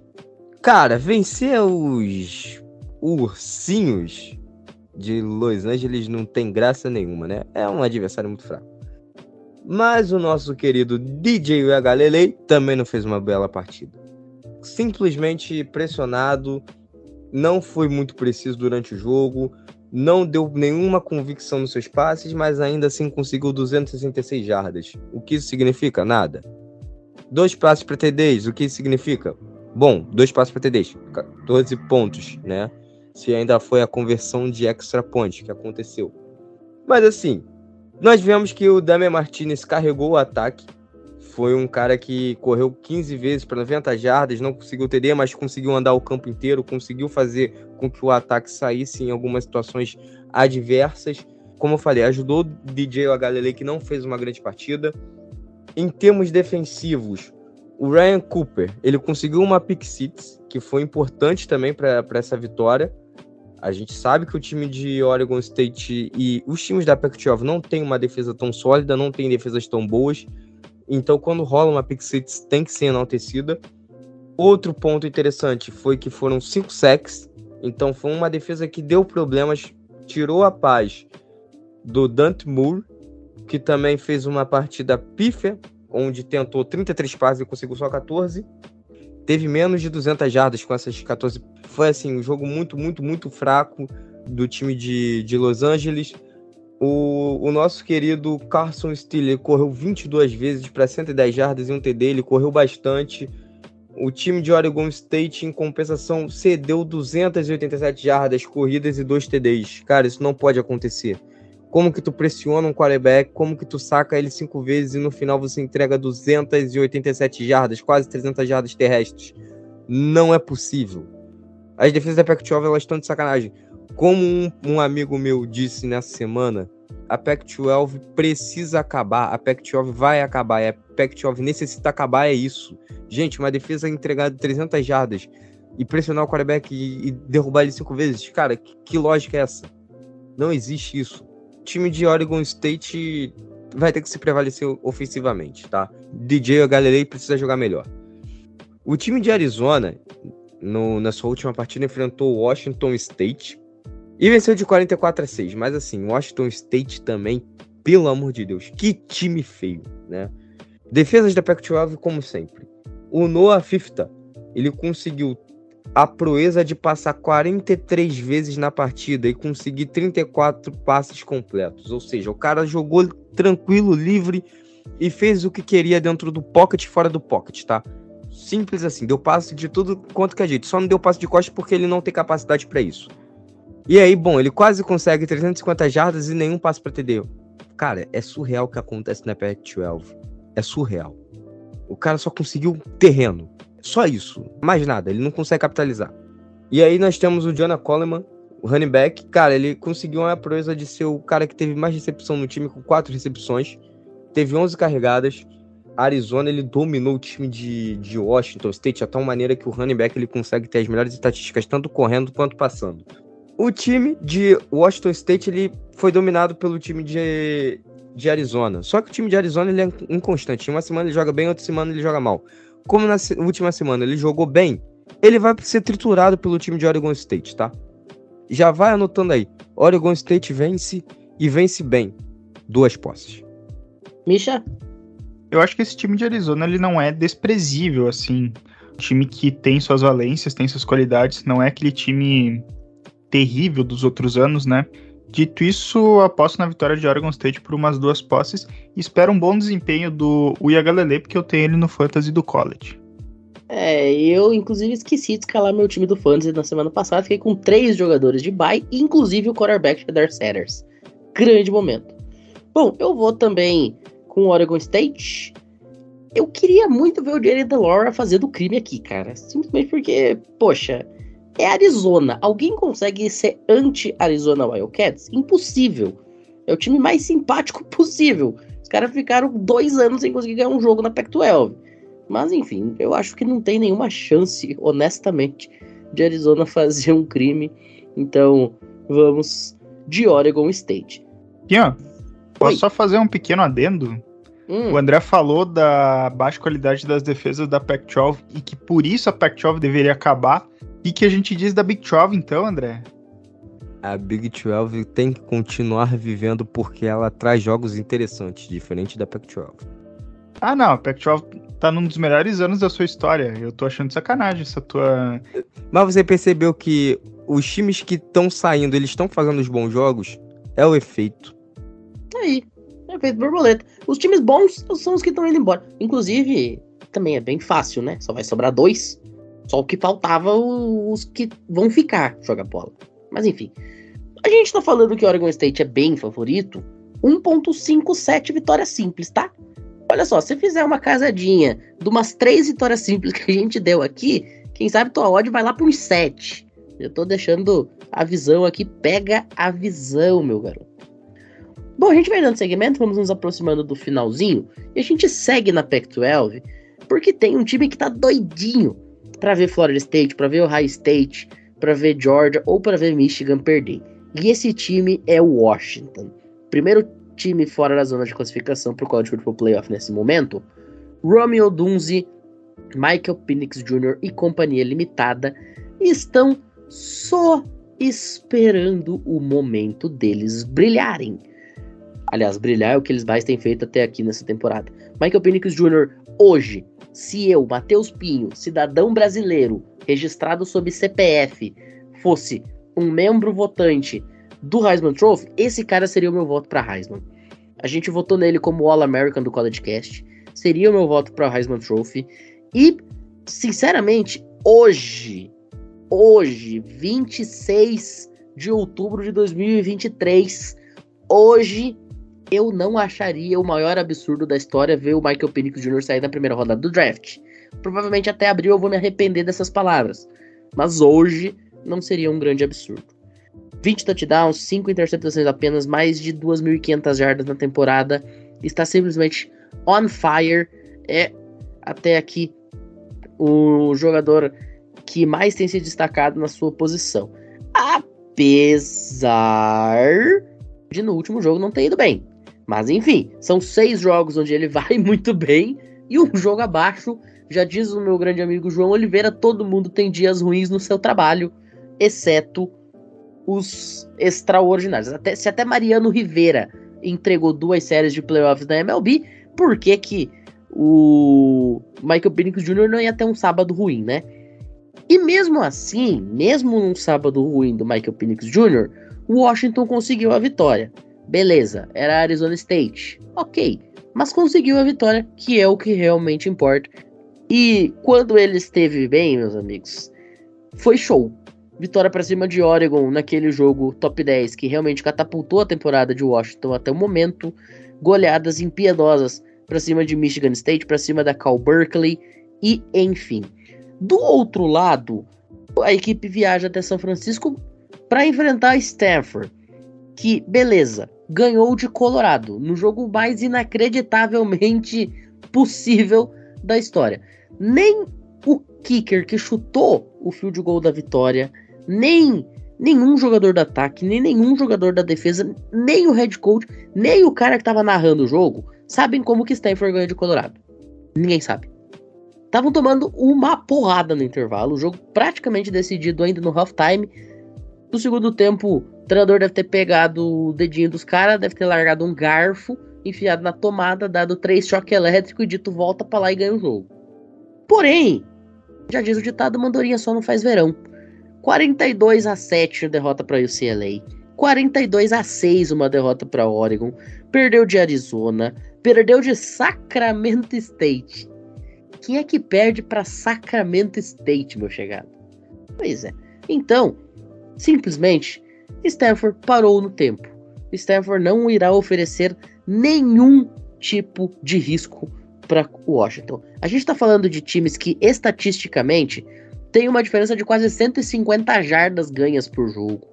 cara, vencer os ursinhos de Los Angeles não tem graça nenhuma, né? É um adversário muito fraco. Mas o nosso querido DJ Galilei também não fez uma bela partida. Simplesmente pressionado, não foi muito preciso durante o jogo, não deu nenhuma convicção nos seus passes, mas ainda assim conseguiu 266 jardas. O que isso significa? Nada. Dois passes para TDs, o que isso significa? Bom, dois passes para TDs, 14 pontos, né? Se ainda foi a conversão de extra point que aconteceu. Mas assim, nós vemos que o Damian Martinez carregou o ataque. Foi um cara que correu 15 vezes para 90 jardas, não conseguiu TD, mas conseguiu andar o campo inteiro, conseguiu fazer com que o ataque saísse em algumas situações adversas. Como eu falei, ajudou o DJ Galilei, que não fez uma grande partida. Em termos defensivos, o Ryan Cooper, ele conseguiu uma pick six, que foi importante também para essa vitória. A gente sabe que o time de Oregon State e os times da Pac-12 não tem uma defesa tão sólida, não tem defesas tão boas. Então, quando rola uma pick six, tem que ser enaltecida. Outro ponto interessante foi que foram cinco sacks. Então, foi uma defesa que deu problemas, tirou a paz do Dante Moore, que também fez uma partida pífia, onde tentou 33 passes e conseguiu só 14 teve menos de 200 jardas com essas 14. Foi assim, um jogo muito, muito, muito fraco do time de, de Los Angeles. O, o nosso querido Carson Steele correu 22 vezes para 110 jardas e um TD, ele correu bastante. O time de Oregon State, em compensação, cedeu 287 jardas corridas e dois TDs. Cara, isso não pode acontecer. Como que tu pressiona um quarterback, como que tu saca ele cinco vezes e no final você entrega 287 jardas, quase 300 jardas terrestres. Não é possível. As defesas da Pac-12 elas estão de sacanagem. Como um, um, amigo meu disse nessa semana, a Pac-12 precisa acabar, a Pac-12 vai acabar, a Pac-12 necessita acabar, é isso. Gente, uma defesa entregada 300 jardas e pressionar o quarterback e, e derrubar ele cinco vezes, cara, que, que lógica é essa? Não existe isso time de Oregon State vai ter que se prevalecer ofensivamente, tá? DJ Galilei precisa jogar melhor. O time de Arizona, no, na sua última partida, enfrentou o Washington State e venceu de 44 a 6. Mas assim, Washington State também, pelo amor de Deus, que time feio, né? Defesas da Pac-12, como sempre. O Noah Fifta, ele conseguiu a proeza de passar 43 vezes na partida e conseguir 34 passes completos. Ou seja, o cara jogou tranquilo, livre e fez o que queria dentro do pocket fora do pocket, tá? Simples assim, deu passe de tudo quanto que a gente. Só não deu passe de costas porque ele não tem capacidade para isso. E aí, bom, ele quase consegue 350 jardas e nenhum passe para TD. Cara, é surreal o que acontece na Pac-12. É surreal. O cara só conseguiu terreno. Só isso. Mais nada. Ele não consegue capitalizar. E aí nós temos o Jonah Coleman, o running back. Cara, ele conseguiu a proeza de ser o cara que teve mais recepção no time, com quatro recepções. Teve 11 carregadas. Arizona, ele dominou o time de, de Washington State de tal maneira que o running back ele consegue ter as melhores estatísticas, tanto correndo quanto passando. O time de Washington State ele foi dominado pelo time de, de Arizona. Só que o time de Arizona ele é inconstante. Uma semana ele joga bem, outra semana ele joga mal como na última semana ele jogou bem, ele vai ser triturado pelo time de Oregon State, tá? Já vai anotando aí. Oregon State vence e vence bem. Duas posses. Misha? Eu acho que esse time de Arizona ele não é desprezível, assim. Um time que tem suas valências, tem suas qualidades, não é aquele time terrível dos outros anos, né? Dito isso, aposto na vitória de Oregon State por umas duas posses e espero um bom desempenho do Uia Galilei, porque eu tenho ele no Fantasy do College. É, eu inclusive esqueci de escalar meu time do Fantasy na semana passada. Fiquei com três jogadores de bye, inclusive o quarterback Dar Sanders. Grande momento. Bom, eu vou também com o Oregon State. Eu queria muito ver o Jerry Delora fazer do crime aqui, cara. Simplesmente porque, poxa, é Arizona. Alguém consegue ser anti-Arizona Wildcats? Impossível. É o time mais simpático [laughs] possível. Os caras ficaram dois anos sem conseguir ganhar um jogo na Pac-12. Mas enfim, eu acho que não tem nenhuma chance, [laughs] honestamente, de Arizona fazer um crime. Então, vamos de Oregon State. Ó. Posso Oi. só fazer um pequeno adendo? Hum. O André falou da baixa qualidade das defesas da Pac-12 e que por isso a Pac-12 deveria acabar. E que a gente diz da Big 12 então, André? A Big 12 tem que continuar vivendo porque ela traz jogos interessantes, diferente da Pac-12. Ah, não, a Pac-12 tá num dos melhores anos da sua história. Eu tô achando sacanagem essa tua. Mas você percebeu que os times que estão saindo, eles estão fazendo os bons jogos? É o efeito. Aí, é efeito borboleta. Os times bons são os que estão indo embora. Inclusive, também é bem fácil, né? Só vai sobrar dois. Só o que faltava os que vão ficar jogar bola. Mas enfim. A gente tá falando que Oregon State é bem favorito. 1.57 vitórias simples, tá? Olha só, se fizer uma casadinha de umas três vitórias simples que a gente deu aqui, quem sabe tua odd vai lá para uns sete. Eu tô deixando a visão aqui, pega a visão, meu garoto. Bom, a gente vai dando segmento, vamos nos aproximando do finalzinho, e a gente segue na Pac-12, porque tem um time que tá doidinho para ver Florida State, para ver Ohio State, para ver Georgia ou para ver Michigan perder. E esse time é o Washington. Primeiro time fora da zona de classificação para o College Football Playoff nesse momento, Romeo Dunze, Michael Penix Jr. e companhia limitada estão só esperando o momento deles brilharem. Aliás, brilhar é o que eles mais têm feito até aqui nessa temporada. Michael Penix Jr. hoje, se eu, Matheus Pinho, cidadão brasileiro, registrado sob CPF, fosse um membro votante do Heisman Trophy, esse cara seria o meu voto para Heisman. A gente votou nele como All-American do College Cast. Seria o meu voto para Heisman Trophy. E, sinceramente, hoje, hoje, 26 de outubro de 2023, hoje eu não acharia o maior absurdo da história ver o Michael Penix Jr. sair na primeira rodada do draft. Provavelmente até abril eu vou me arrepender dessas palavras. Mas hoje não seria um grande absurdo. 20 touchdowns, 5 interceptações apenas, mais de 2.500 jardas na temporada. Está simplesmente on fire. É até aqui o jogador que mais tem se destacado na sua posição. Apesar de no último jogo não ter ido bem. Mas enfim, são seis jogos onde ele [laughs] vai muito bem e um jogo abaixo. Já diz o meu grande amigo João Oliveira: todo mundo tem dias ruins no seu trabalho, exceto os extraordinários. Até, se até Mariano Rivera entregou duas séries de playoffs da MLB, por que que o Michael Penix Jr. não ia ter um sábado ruim, né? E mesmo assim, mesmo num sábado ruim do Michael Penix Jr., o Washington conseguiu a vitória. Beleza, era Arizona State. Ok, mas conseguiu a vitória, que é o que realmente importa. E quando ele esteve bem, meus amigos, foi show vitória para cima de Oregon naquele jogo top 10 que realmente catapultou a temporada de Washington até o momento, goleadas impiedosas para cima de Michigan State, para cima da Cal Berkeley e enfim. Do outro lado, a equipe viaja até São Francisco para enfrentar Stanford, que beleza, ganhou de Colorado no jogo mais inacreditavelmente possível da história. Nem o kicker que chutou o field goal da vitória nem nenhum jogador do ataque, nem nenhum jogador da defesa, nem o head coach, nem o cara que tava narrando o jogo sabem como que Stanford ganhou de Colorado. Ninguém sabe. Estavam tomando uma porrada no intervalo, o jogo praticamente decidido ainda no halftime. No segundo tempo, o treinador deve ter pegado o dedinho dos caras, deve ter largado um garfo, enfiado na tomada, dado três choques elétricos e dito volta para lá e ganha o jogo. Porém, já diz o ditado, mandorinha só não faz verão. 42 a 7 derrota para UCLA. 42 a 6 uma derrota para Oregon. Perdeu de Arizona, perdeu de Sacramento State. quem é que perde para Sacramento State, meu chegado? Pois é. Então, simplesmente, Stanford parou no tempo. Stanford não irá oferecer nenhum tipo de risco para Washington. A gente está falando de times que estatisticamente tem uma diferença de quase 150 jardas ganhas por jogo.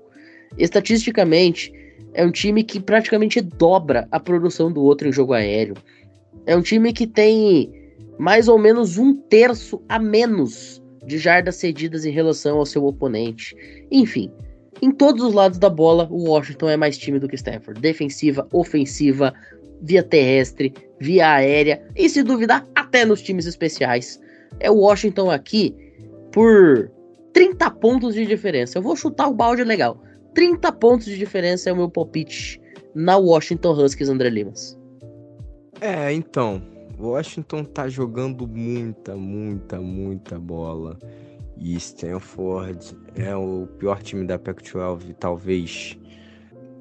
Estatisticamente, é um time que praticamente dobra a produção do outro em jogo aéreo. É um time que tem mais ou menos um terço a menos de jardas cedidas em relação ao seu oponente. Enfim, em todos os lados da bola, o Washington é mais time do que Stanford. Defensiva, ofensiva, via terrestre, via aérea e, se duvidar, até nos times especiais. É o Washington aqui por 30 pontos de diferença. Eu vou chutar o balde legal. 30 pontos de diferença é o meu palpite na Washington Huskies, André Limas. É, então, Washington tá jogando muita, muita, muita bola. E Stanford é o pior time da Pac-12, talvez.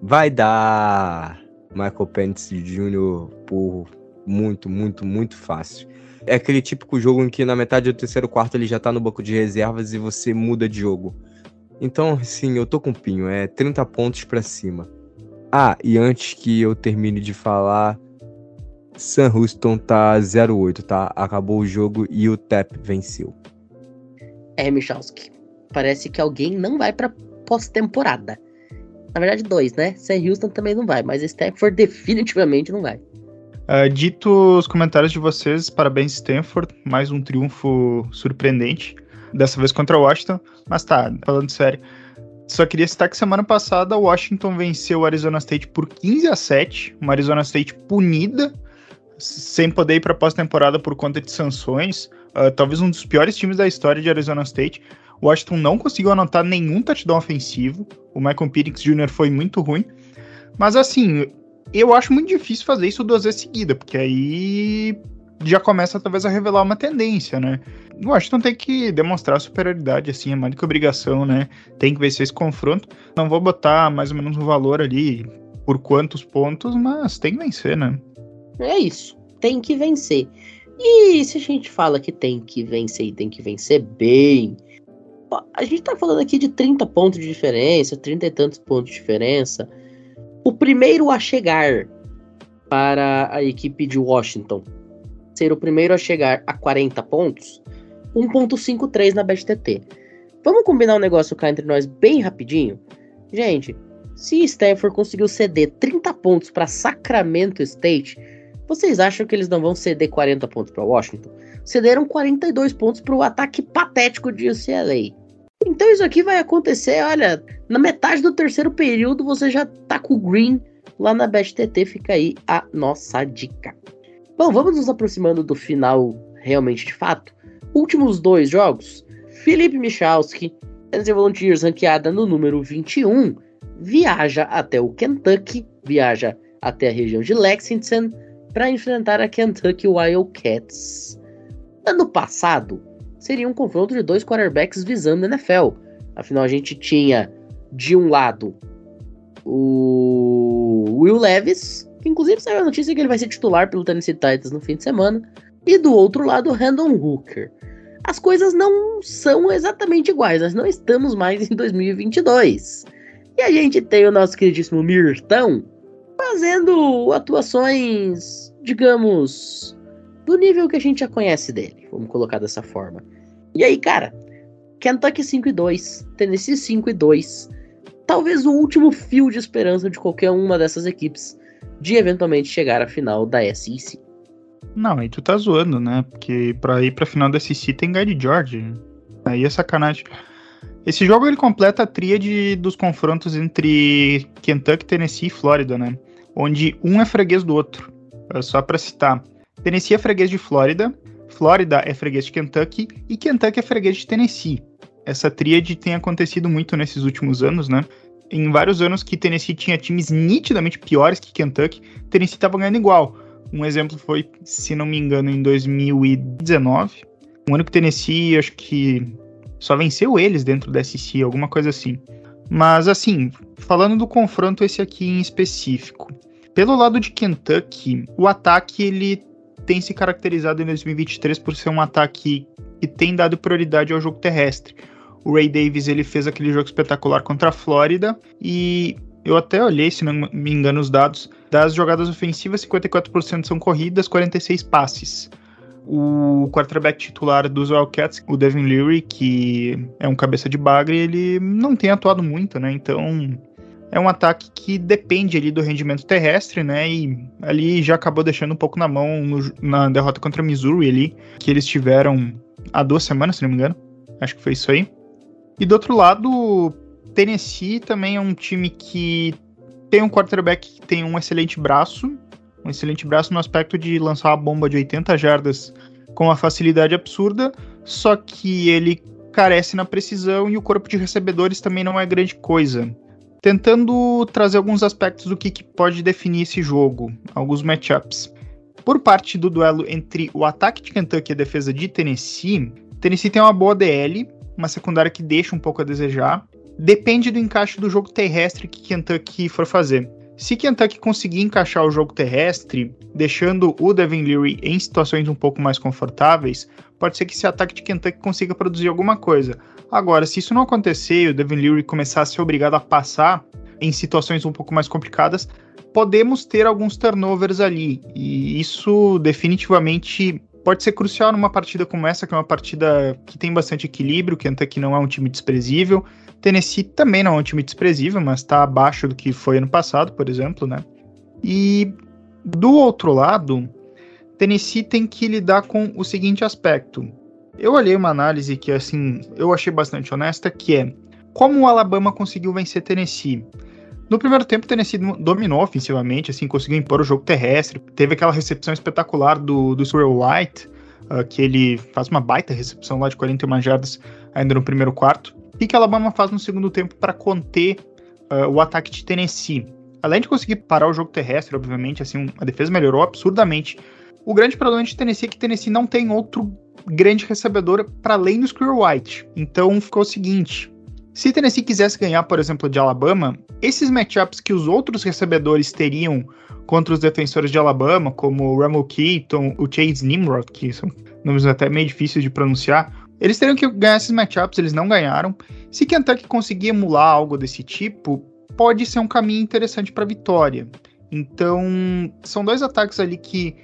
Vai dar Michael Penix Jr. por muito, muito, muito fácil. É aquele típico jogo em que na metade do terceiro quarto ele já tá no banco de reservas e você muda de jogo. Então, sim, eu tô com pinho, é 30 pontos para cima. Ah, e antes que eu termine de falar, Sam Houston tá 0-8, tá? Acabou o jogo e o TEP venceu. É, Michalski. Parece que alguém não vai pra pós-temporada. Na verdade, dois, né? Sam Houston também não vai, mas Stanford [laughs] definitivamente não vai. Uh, dito os comentários de vocês, parabéns Stanford, mais um triunfo surpreendente, dessa vez contra o Washington. Mas tá, falando sério, só queria citar que semana passada o Washington venceu o Arizona State por 15 a 7, uma Arizona State punida, sem poder ir para pós-temporada por conta de sanções, uh, talvez um dos piores times da história de Arizona State. O Washington não conseguiu anotar nenhum touchdown ofensivo. O Michael Penix Jr. foi muito ruim. Mas assim, eu acho muito difícil fazer isso duas vezes seguida, porque aí já começa talvez a revelar uma tendência, né? O Washington tem que demonstrar superioridade, assim, é mais do que obrigação, né? Tem que vencer esse confronto. Não vou botar mais ou menos um valor ali por quantos pontos, mas tem que vencer, né? É isso, tem que vencer. E se a gente fala que tem que vencer e tem que vencer bem, a gente tá falando aqui de 30 pontos de diferença, 30 e tantos pontos de diferença. O primeiro a chegar para a equipe de Washington ser o primeiro a chegar a 40 pontos, 1.53 na BSTT. Vamos combinar um negócio cá entre nós bem rapidinho? Gente, se Stanford conseguiu ceder 30 pontos para Sacramento State, vocês acham que eles não vão ceder 40 pontos para Washington? Cederam 42 pontos para o ataque patético de UCLA. Então isso aqui vai acontecer, olha, na metade do terceiro período você já tá com o Green lá na BestTT, fica aí a nossa dica. Bom, vamos nos aproximando do final realmente de fato. Últimos dois jogos, Felipe Michalski, Tennessee Volunteers ranqueada no número 21, viaja até o Kentucky, viaja até a região de Lexington para enfrentar a Kentucky Wildcats. Ano passado, seria um confronto de dois quarterbacks visando a NFL. Afinal, a gente tinha de um lado o Will Levis, que inclusive saiu a notícia que ele vai ser titular pelo Tennessee Titans no fim de semana, e do outro lado o Randall Hooker. As coisas não são exatamente iguais, nós não estamos mais em 2022. E a gente tem o nosso queridíssimo Mirtão fazendo atuações, digamos, do nível que a gente já conhece dele, vamos colocar dessa forma. E aí, cara, Kentucky 5 e 2, Tennessee 5 e 2, talvez o último fio de esperança de qualquer uma dessas equipes de eventualmente chegar à final da SEC. Não, aí tu tá zoando, né? Porque pra ir pra final da SEC tem Guide George. Aí é sacanagem. Esse jogo ele completa a tríade dos confrontos entre Kentucky, Tennessee e Flórida, né? Onde um é freguês do outro. Só pra citar. Tennessee é freguês de Flórida, Flórida é freguês de Kentucky e Kentucky é freguês de Tennessee. Essa tríade tem acontecido muito nesses últimos anos, né? Em vários anos que Tennessee tinha times nitidamente piores que Kentucky, Tennessee estava ganhando igual. Um exemplo foi, se não me engano, em 2019, um ano que Tennessee, acho que só venceu eles dentro da SEC, alguma coisa assim. Mas assim, falando do confronto esse aqui em específico, pelo lado de Kentucky, o ataque ele tem se caracterizado em 2023 por ser um ataque que tem dado prioridade ao jogo terrestre. O Ray Davis ele fez aquele jogo espetacular contra a Flórida e eu até olhei, se não me engano, os dados. Das jogadas ofensivas, 54% são corridas, 46 passes. O quarterback titular dos Wildcats, o Devin Leary, que é um cabeça de bagre, ele não tem atuado muito, né? Então é um ataque que depende ali do rendimento terrestre, né? E ali já acabou deixando um pouco na mão no, na derrota contra Missouri ali, que eles tiveram há duas semanas, se não me engano. Acho que foi isso aí. E do outro lado, Tennessee também é um time que tem um quarterback que tem um excelente braço, um excelente braço no aspecto de lançar uma bomba de 80 jardas com uma facilidade absurda, só que ele carece na precisão e o corpo de recebedores também não é grande coisa. Tentando trazer alguns aspectos do que, que pode definir esse jogo, alguns matchups. Por parte do duelo entre o ataque de Kentucky e a defesa de Tennessee, Tennessee tem uma boa DL, uma secundária que deixa um pouco a desejar. Depende do encaixe do jogo terrestre que Kentucky for fazer. Se Kentucky conseguir encaixar o jogo terrestre, deixando o Devin Leary em situações um pouco mais confortáveis, pode ser que esse ataque de Kentucky consiga produzir alguma coisa. Agora, se isso não acontecer e o Devin Leary começar a ser obrigado a passar em situações um pouco mais complicadas, podemos ter alguns turnovers ali. E isso definitivamente pode ser crucial numa partida como essa, que é uma partida que tem bastante equilíbrio. Kentucky não é um time desprezível. Tennessee também não é um time desprezível, mas está abaixo do que foi ano passado, por exemplo, né? E do outro lado, Tennessee tem que lidar com o seguinte aspecto. Eu olhei uma análise que, assim, eu achei bastante honesta, que é como o Alabama conseguiu vencer Tennessee. No primeiro tempo, Tennessee dominou ofensivamente, assim, conseguiu impor o jogo terrestre. Teve aquela recepção espetacular do, do Surreal White, uh, que ele faz uma baita recepção lá de 41 jardas ainda no primeiro quarto. O que Alabama faz no segundo tempo para conter uh, o ataque de Tennessee? Além de conseguir parar o jogo terrestre, obviamente, assim, a defesa melhorou absurdamente. O grande problema de Tennessee é que Tennessee não tem outro grande recebedor para além do Squirrel White. Então ficou o seguinte: se Tennessee quisesse ganhar, por exemplo, de Alabama, esses matchups que os outros recebedores teriam contra os defensores de Alabama, como o Ramel Keaton, o Chase Nimrod, que são nomes até meio difíceis de pronunciar, eles teriam que ganhar esses matchups, eles não ganharam. Se Kentucky conseguir emular algo desse tipo, pode ser um caminho interessante para vitória. Então, são dois ataques ali que,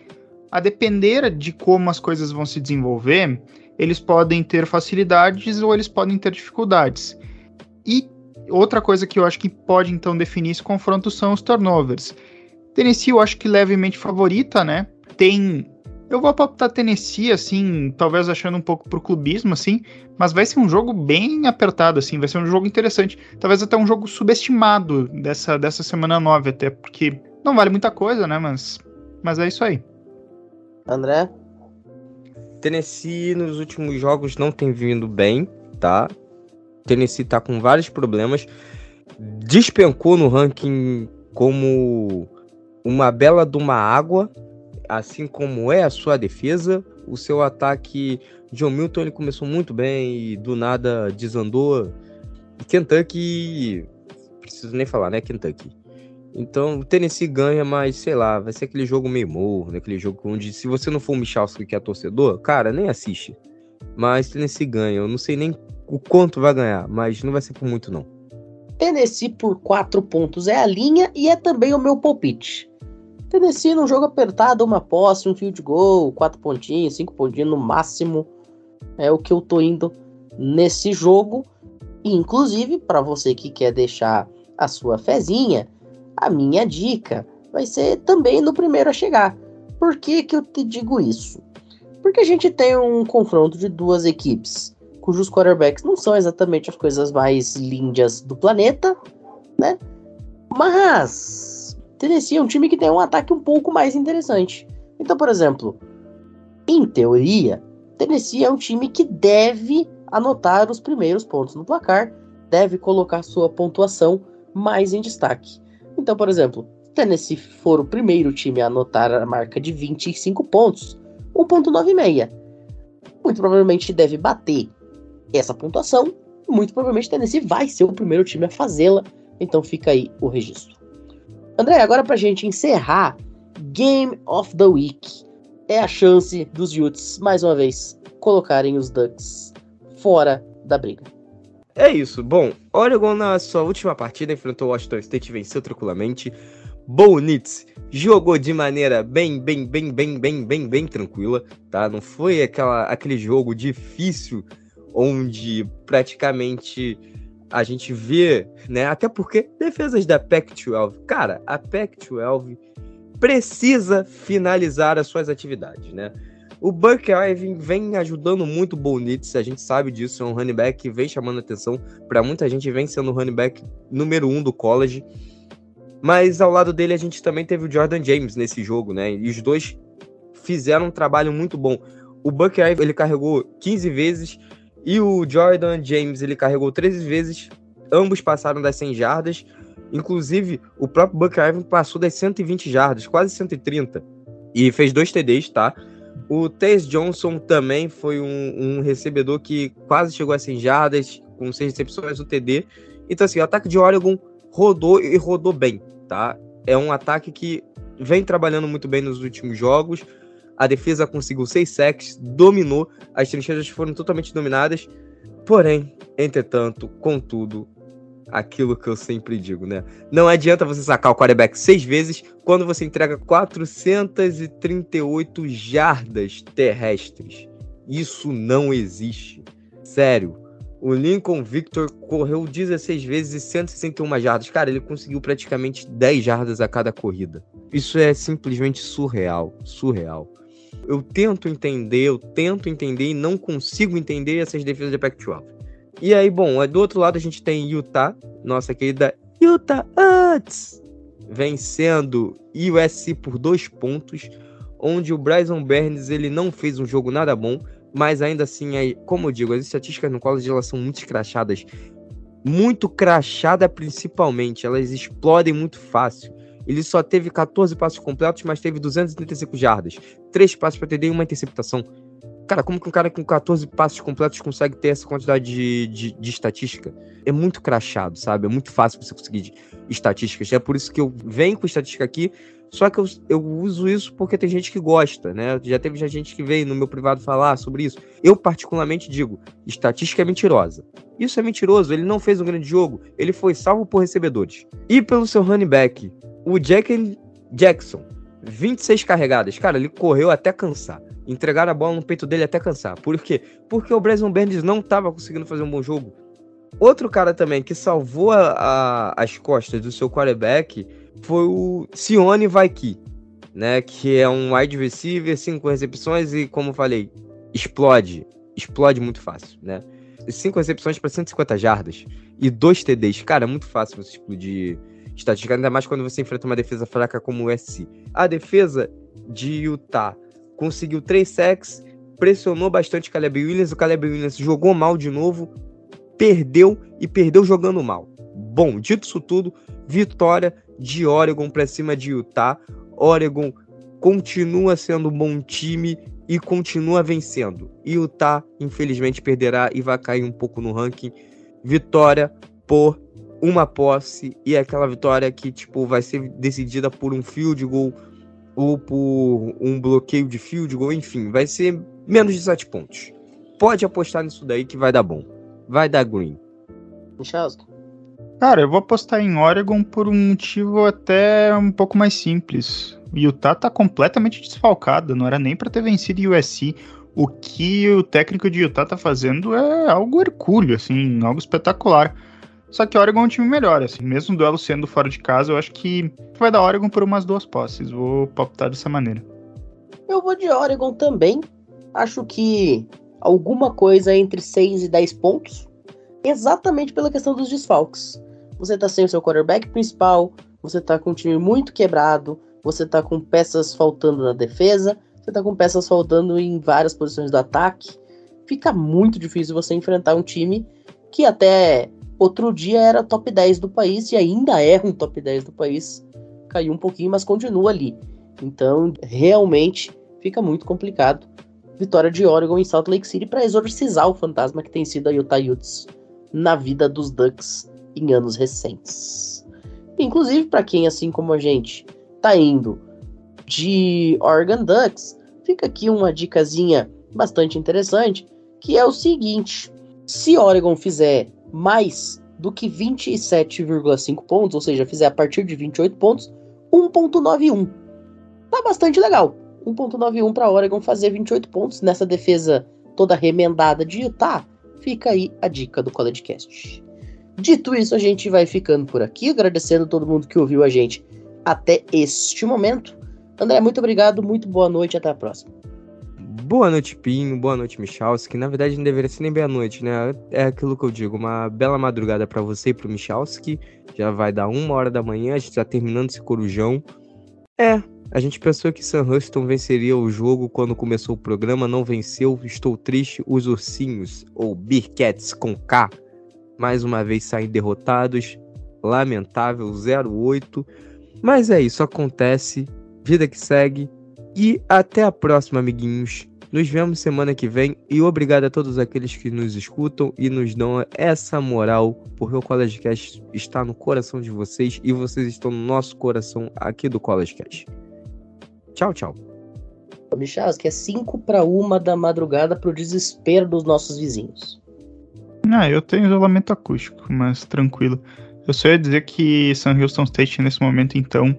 a depender de como as coisas vão se desenvolver, eles podem ter facilidades ou eles podem ter dificuldades. E outra coisa que eu acho que pode então definir esse confronto são os turnovers. Tennessee eu acho que levemente favorita, né? Tem eu vou apontar Tennessee, assim, talvez achando um pouco pro clubismo, assim, mas vai ser um jogo bem apertado, assim, vai ser um jogo interessante. Talvez até um jogo subestimado dessa, dessa semana 9, até, porque não vale muita coisa, né, mas, mas é isso aí. André? Tennessee nos últimos jogos não tem vindo bem, tá? Tennessee tá com vários problemas. Despencou no ranking como uma bela de uma água, assim como é a sua defesa. O seu ataque, John Milton, ele começou muito bem e do nada desandou. Kentucky, preciso nem falar, né? Kentucky. Então, o Tennessee ganha, mas sei lá, vai ser aquele jogo meio morro, né? aquele jogo onde, se você não for o Michalski que é torcedor, cara, nem assiste. Mas Tennessee ganha. Eu não sei nem o quanto vai ganhar, mas não vai ser por muito, não. Tennessee por 4 pontos é a linha e é também o meu palpite. Tennessee num jogo apertado, uma posse, um field goal, quatro pontinhos, cinco pontinhos no máximo. É o que eu tô indo nesse jogo. Inclusive, para você que quer deixar a sua fezinha, a minha dica vai ser também no primeiro a chegar. Por que, que eu te digo isso? Porque a gente tem um confronto de duas equipes cujos quarterbacks não são exatamente as coisas mais lindas do planeta, né? Mas Tennessee é um time que tem um ataque um pouco mais interessante. Então, por exemplo, em teoria, Tennessee é um time que deve anotar os primeiros pontos no placar, deve colocar sua pontuação mais em destaque. Então, por exemplo, Tennessee for o primeiro time a anotar a marca de 25 pontos, 1.96. Muito provavelmente deve bater essa pontuação. Muito provavelmente Tennessee vai ser o primeiro time a fazê-la. Então fica aí o registro. André, agora pra gente encerrar, Game of the Week. é a chance dos Utes, mais uma vez, colocarem os Ducks fora da briga. É isso. Bom, Oregon na sua última partida enfrentou Washington State e venceu tranquilamente. Bonitz jogou de maneira bem, bem, bem, bem, bem, bem, bem tranquila, tá? Não foi aquela, aquele jogo difícil onde praticamente a gente vê, né? Até porque defesas da Pac-12, cara, a Pac-12 precisa finalizar as suas atividades, né? O Buck Irving vem ajudando muito o Bonitz, a gente sabe disso, é um running back que vem chamando atenção para muita gente, vem sendo o running back número um do college. Mas ao lado dele a gente também teve o Jordan James nesse jogo, né? E os dois fizeram um trabalho muito bom. O Buck Irving, ele carregou 15 vezes e o Jordan James, ele carregou 13 vezes. Ambos passaram das 100 jardas. Inclusive, o próprio Buck Irving passou das 120 jardas, quase 130. E fez dois TDs, tá? O Tess Johnson também foi um, um, recebedor que quase chegou a 100 jardas, com 6 recepções, o TD. Então, assim, o ataque de Oregon rodou e rodou bem, tá? É um ataque que vem trabalhando muito bem nos últimos jogos. A defesa conseguiu 6 sacks, dominou, as trincheiras foram totalmente dominadas. Porém, entretanto, contudo, aquilo que eu sempre digo, né? Não adianta você sacar o quarterback seis vezes quando você entrega 438 jardas terrestres. Isso não existe. Sério. O Lincoln Victor correu 16 vezes e 161 jardas. Cara, ele conseguiu praticamente 10 jardas a cada corrida. Isso é simplesmente surreal. Surreal. Eu tento entender, eu tento entender e não consigo entender essas defesas de Pac-12. E aí, bom, do outro lado a gente tem Utah, nossa querida Utah Utes, vencendo USC por dois pontos, onde o Bryson Burns ele não fez um jogo nada bom, mas ainda assim, aí, como eu digo, as estatísticas no college elas são muito escrachadas, muito crachada principalmente, elas explodem muito fácil. Ele só teve 14 passos completos, mas teve 235 jardas, 3 passos para TD e uma interceptação. Cara, como que um cara com 14 passos completos consegue ter essa quantidade de, de, de, estatística? É muito crachado, sabe? É muito fácil você conseguir estatísticas. É por isso que eu venho com estatística aqui, só que eu, eu uso isso porque tem gente que gosta, né? Já teve já gente que veio no meu privado falar sobre isso. Eu, particularmente, digo: estatística é mentirosa. Isso é mentiroso, ele não fez um grande jogo, ele foi salvo por recebedores. E pelo seu running back, o Jack Jackson, 26 carregadas. Cara, ele correu até cansar. Entregaram a bola no peito dele até cansar. Por quê? Porque o Bryson Bendis não estava conseguindo fazer um bom jogo. Outro cara também que salvou a, a, as costas do seu quarterback foi o Sione Vaiki, né? Que é um wide receiver, cinco recepções e, como falei, explode. Explode muito fácil, né? Cinco recepções para 150 jardas e dois TDs. Cara, é muito fácil você explodir estatística, ainda mais quando você enfrenta uma defesa fraca como o USC. A defesa de Utah conseguiu três sacks, pressionou bastante o Caleb Williams, o Caleb Williams jogou mal de novo, perdeu e perdeu jogando mal. Bom, dito isso tudo, vitória de Oregon para cima de Utah. Oregon continua sendo um bom time e continua vencendo. E Utah, infelizmente, perderá e vai cair um pouco no ranking. Vitória por uma posse e aquela vitória que tipo vai ser decidida por um field goal ou por um bloqueio de field goal, enfim, vai ser menos de 7 pontos. Pode apostar nisso daí que vai dar bom. Vai dar green. Michalski. Cara, eu vou apostar em Oregon por um motivo até um pouco mais simples. O Utah tá completamente desfalcado, não era nem para ter vencido o USC. O que o técnico de Utah tá fazendo é algo hercúleo, assim, algo espetacular. Só que Oregon é um time melhor, assim, mesmo o duelo sendo fora de casa, eu acho que vai dar Oregon por umas duas posses. Vou palpitar dessa maneira. Eu vou de Oregon também. Acho que alguma coisa entre 6 e 10 pontos, exatamente pela questão dos desfalques. Você tá sem o seu quarterback principal, você tá com um time muito quebrado, você tá com peças faltando na defesa, você tá com peças faltando em várias posições do ataque. Fica muito difícil você enfrentar um time que até Outro dia era top 10 do país e ainda é um top 10 do país. Caiu um pouquinho, mas continua ali. Então, realmente fica muito complicado. Vitória de Oregon em Salt Lake City para exorcizar o fantasma que tem sido a Utah Utes na vida dos Ducks em anos recentes. Inclusive, para quem, assim como a gente, tá indo de Oregon Ducks, fica aqui uma dicasinha bastante interessante, que é o seguinte: se Oregon fizer mais do que 27,5 pontos, ou seja, fizer a partir de 28 pontos, 1.91. Tá bastante legal. 1.91 para Oregon fazer 28 pontos nessa defesa toda remendada de Utah. Fica aí a dica do College Cast. Dito isso, a gente vai ficando por aqui, agradecendo todo mundo que ouviu a gente até este momento. André, muito obrigado, muito boa noite, até a próxima. Boa noite, Pinho. Boa noite, Michalski. Na verdade, não deveria ser nem boa noite, né? É aquilo que eu digo. Uma bela madrugada para você e pro Michalski. Já vai dar uma hora da manhã. A gente tá terminando esse corujão. É, a gente pensou que Sam Houston venceria o jogo quando começou o programa. Não venceu. Estou triste. Os ursinhos, ou Bearcats com K, mais uma vez saem derrotados. Lamentável, 0-8. Mas é isso, acontece. Vida que segue. E até a próxima, amiguinhos. Nos vemos semana que vem e obrigado a todos aqueles que nos escutam e nos dão essa moral, porque o College Cast está no coração de vocês e vocês estão no nosso coração aqui do College Cast. Tchau, tchau. Michas, que é 5 para uma da madrugada para o desespero dos nossos vizinhos. Ah, eu tenho isolamento acústico, mas tranquilo. Eu só ia dizer que San Houston State nesse momento, então,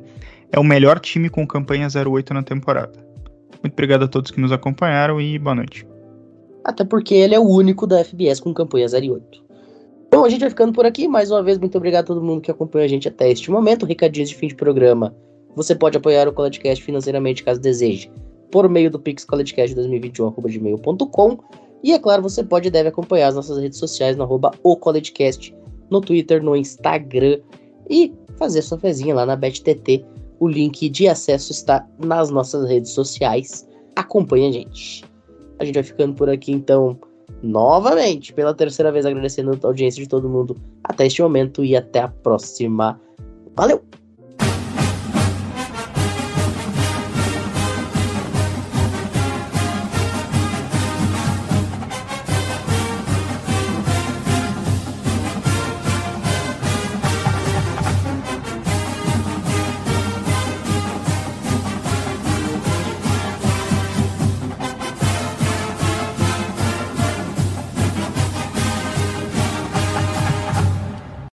é o melhor time com campanha 08 na temporada. Muito obrigado a todos que nos acompanharam e boa noite. Até porque ele é o único da FBS com campanha 08. Bom, a gente vai ficando por aqui. Mais uma vez, muito obrigado a todo mundo que acompanha a gente até este momento. Recadinhos de fim de programa. Você pode apoiar o CollegeCast financeiramente caso deseje, por meio do Pix CollegeCast2021.gmail.com. E é claro, você pode e deve acompanhar as nossas redes sociais no arroba o no Twitter, no Instagram e fazer sua fezinha lá na BetTT o link de acesso está nas nossas redes sociais. Acompanhe a gente. A gente vai ficando por aqui então, novamente, pela terceira vez agradecendo a audiência de todo mundo até este momento e até a próxima. Valeu!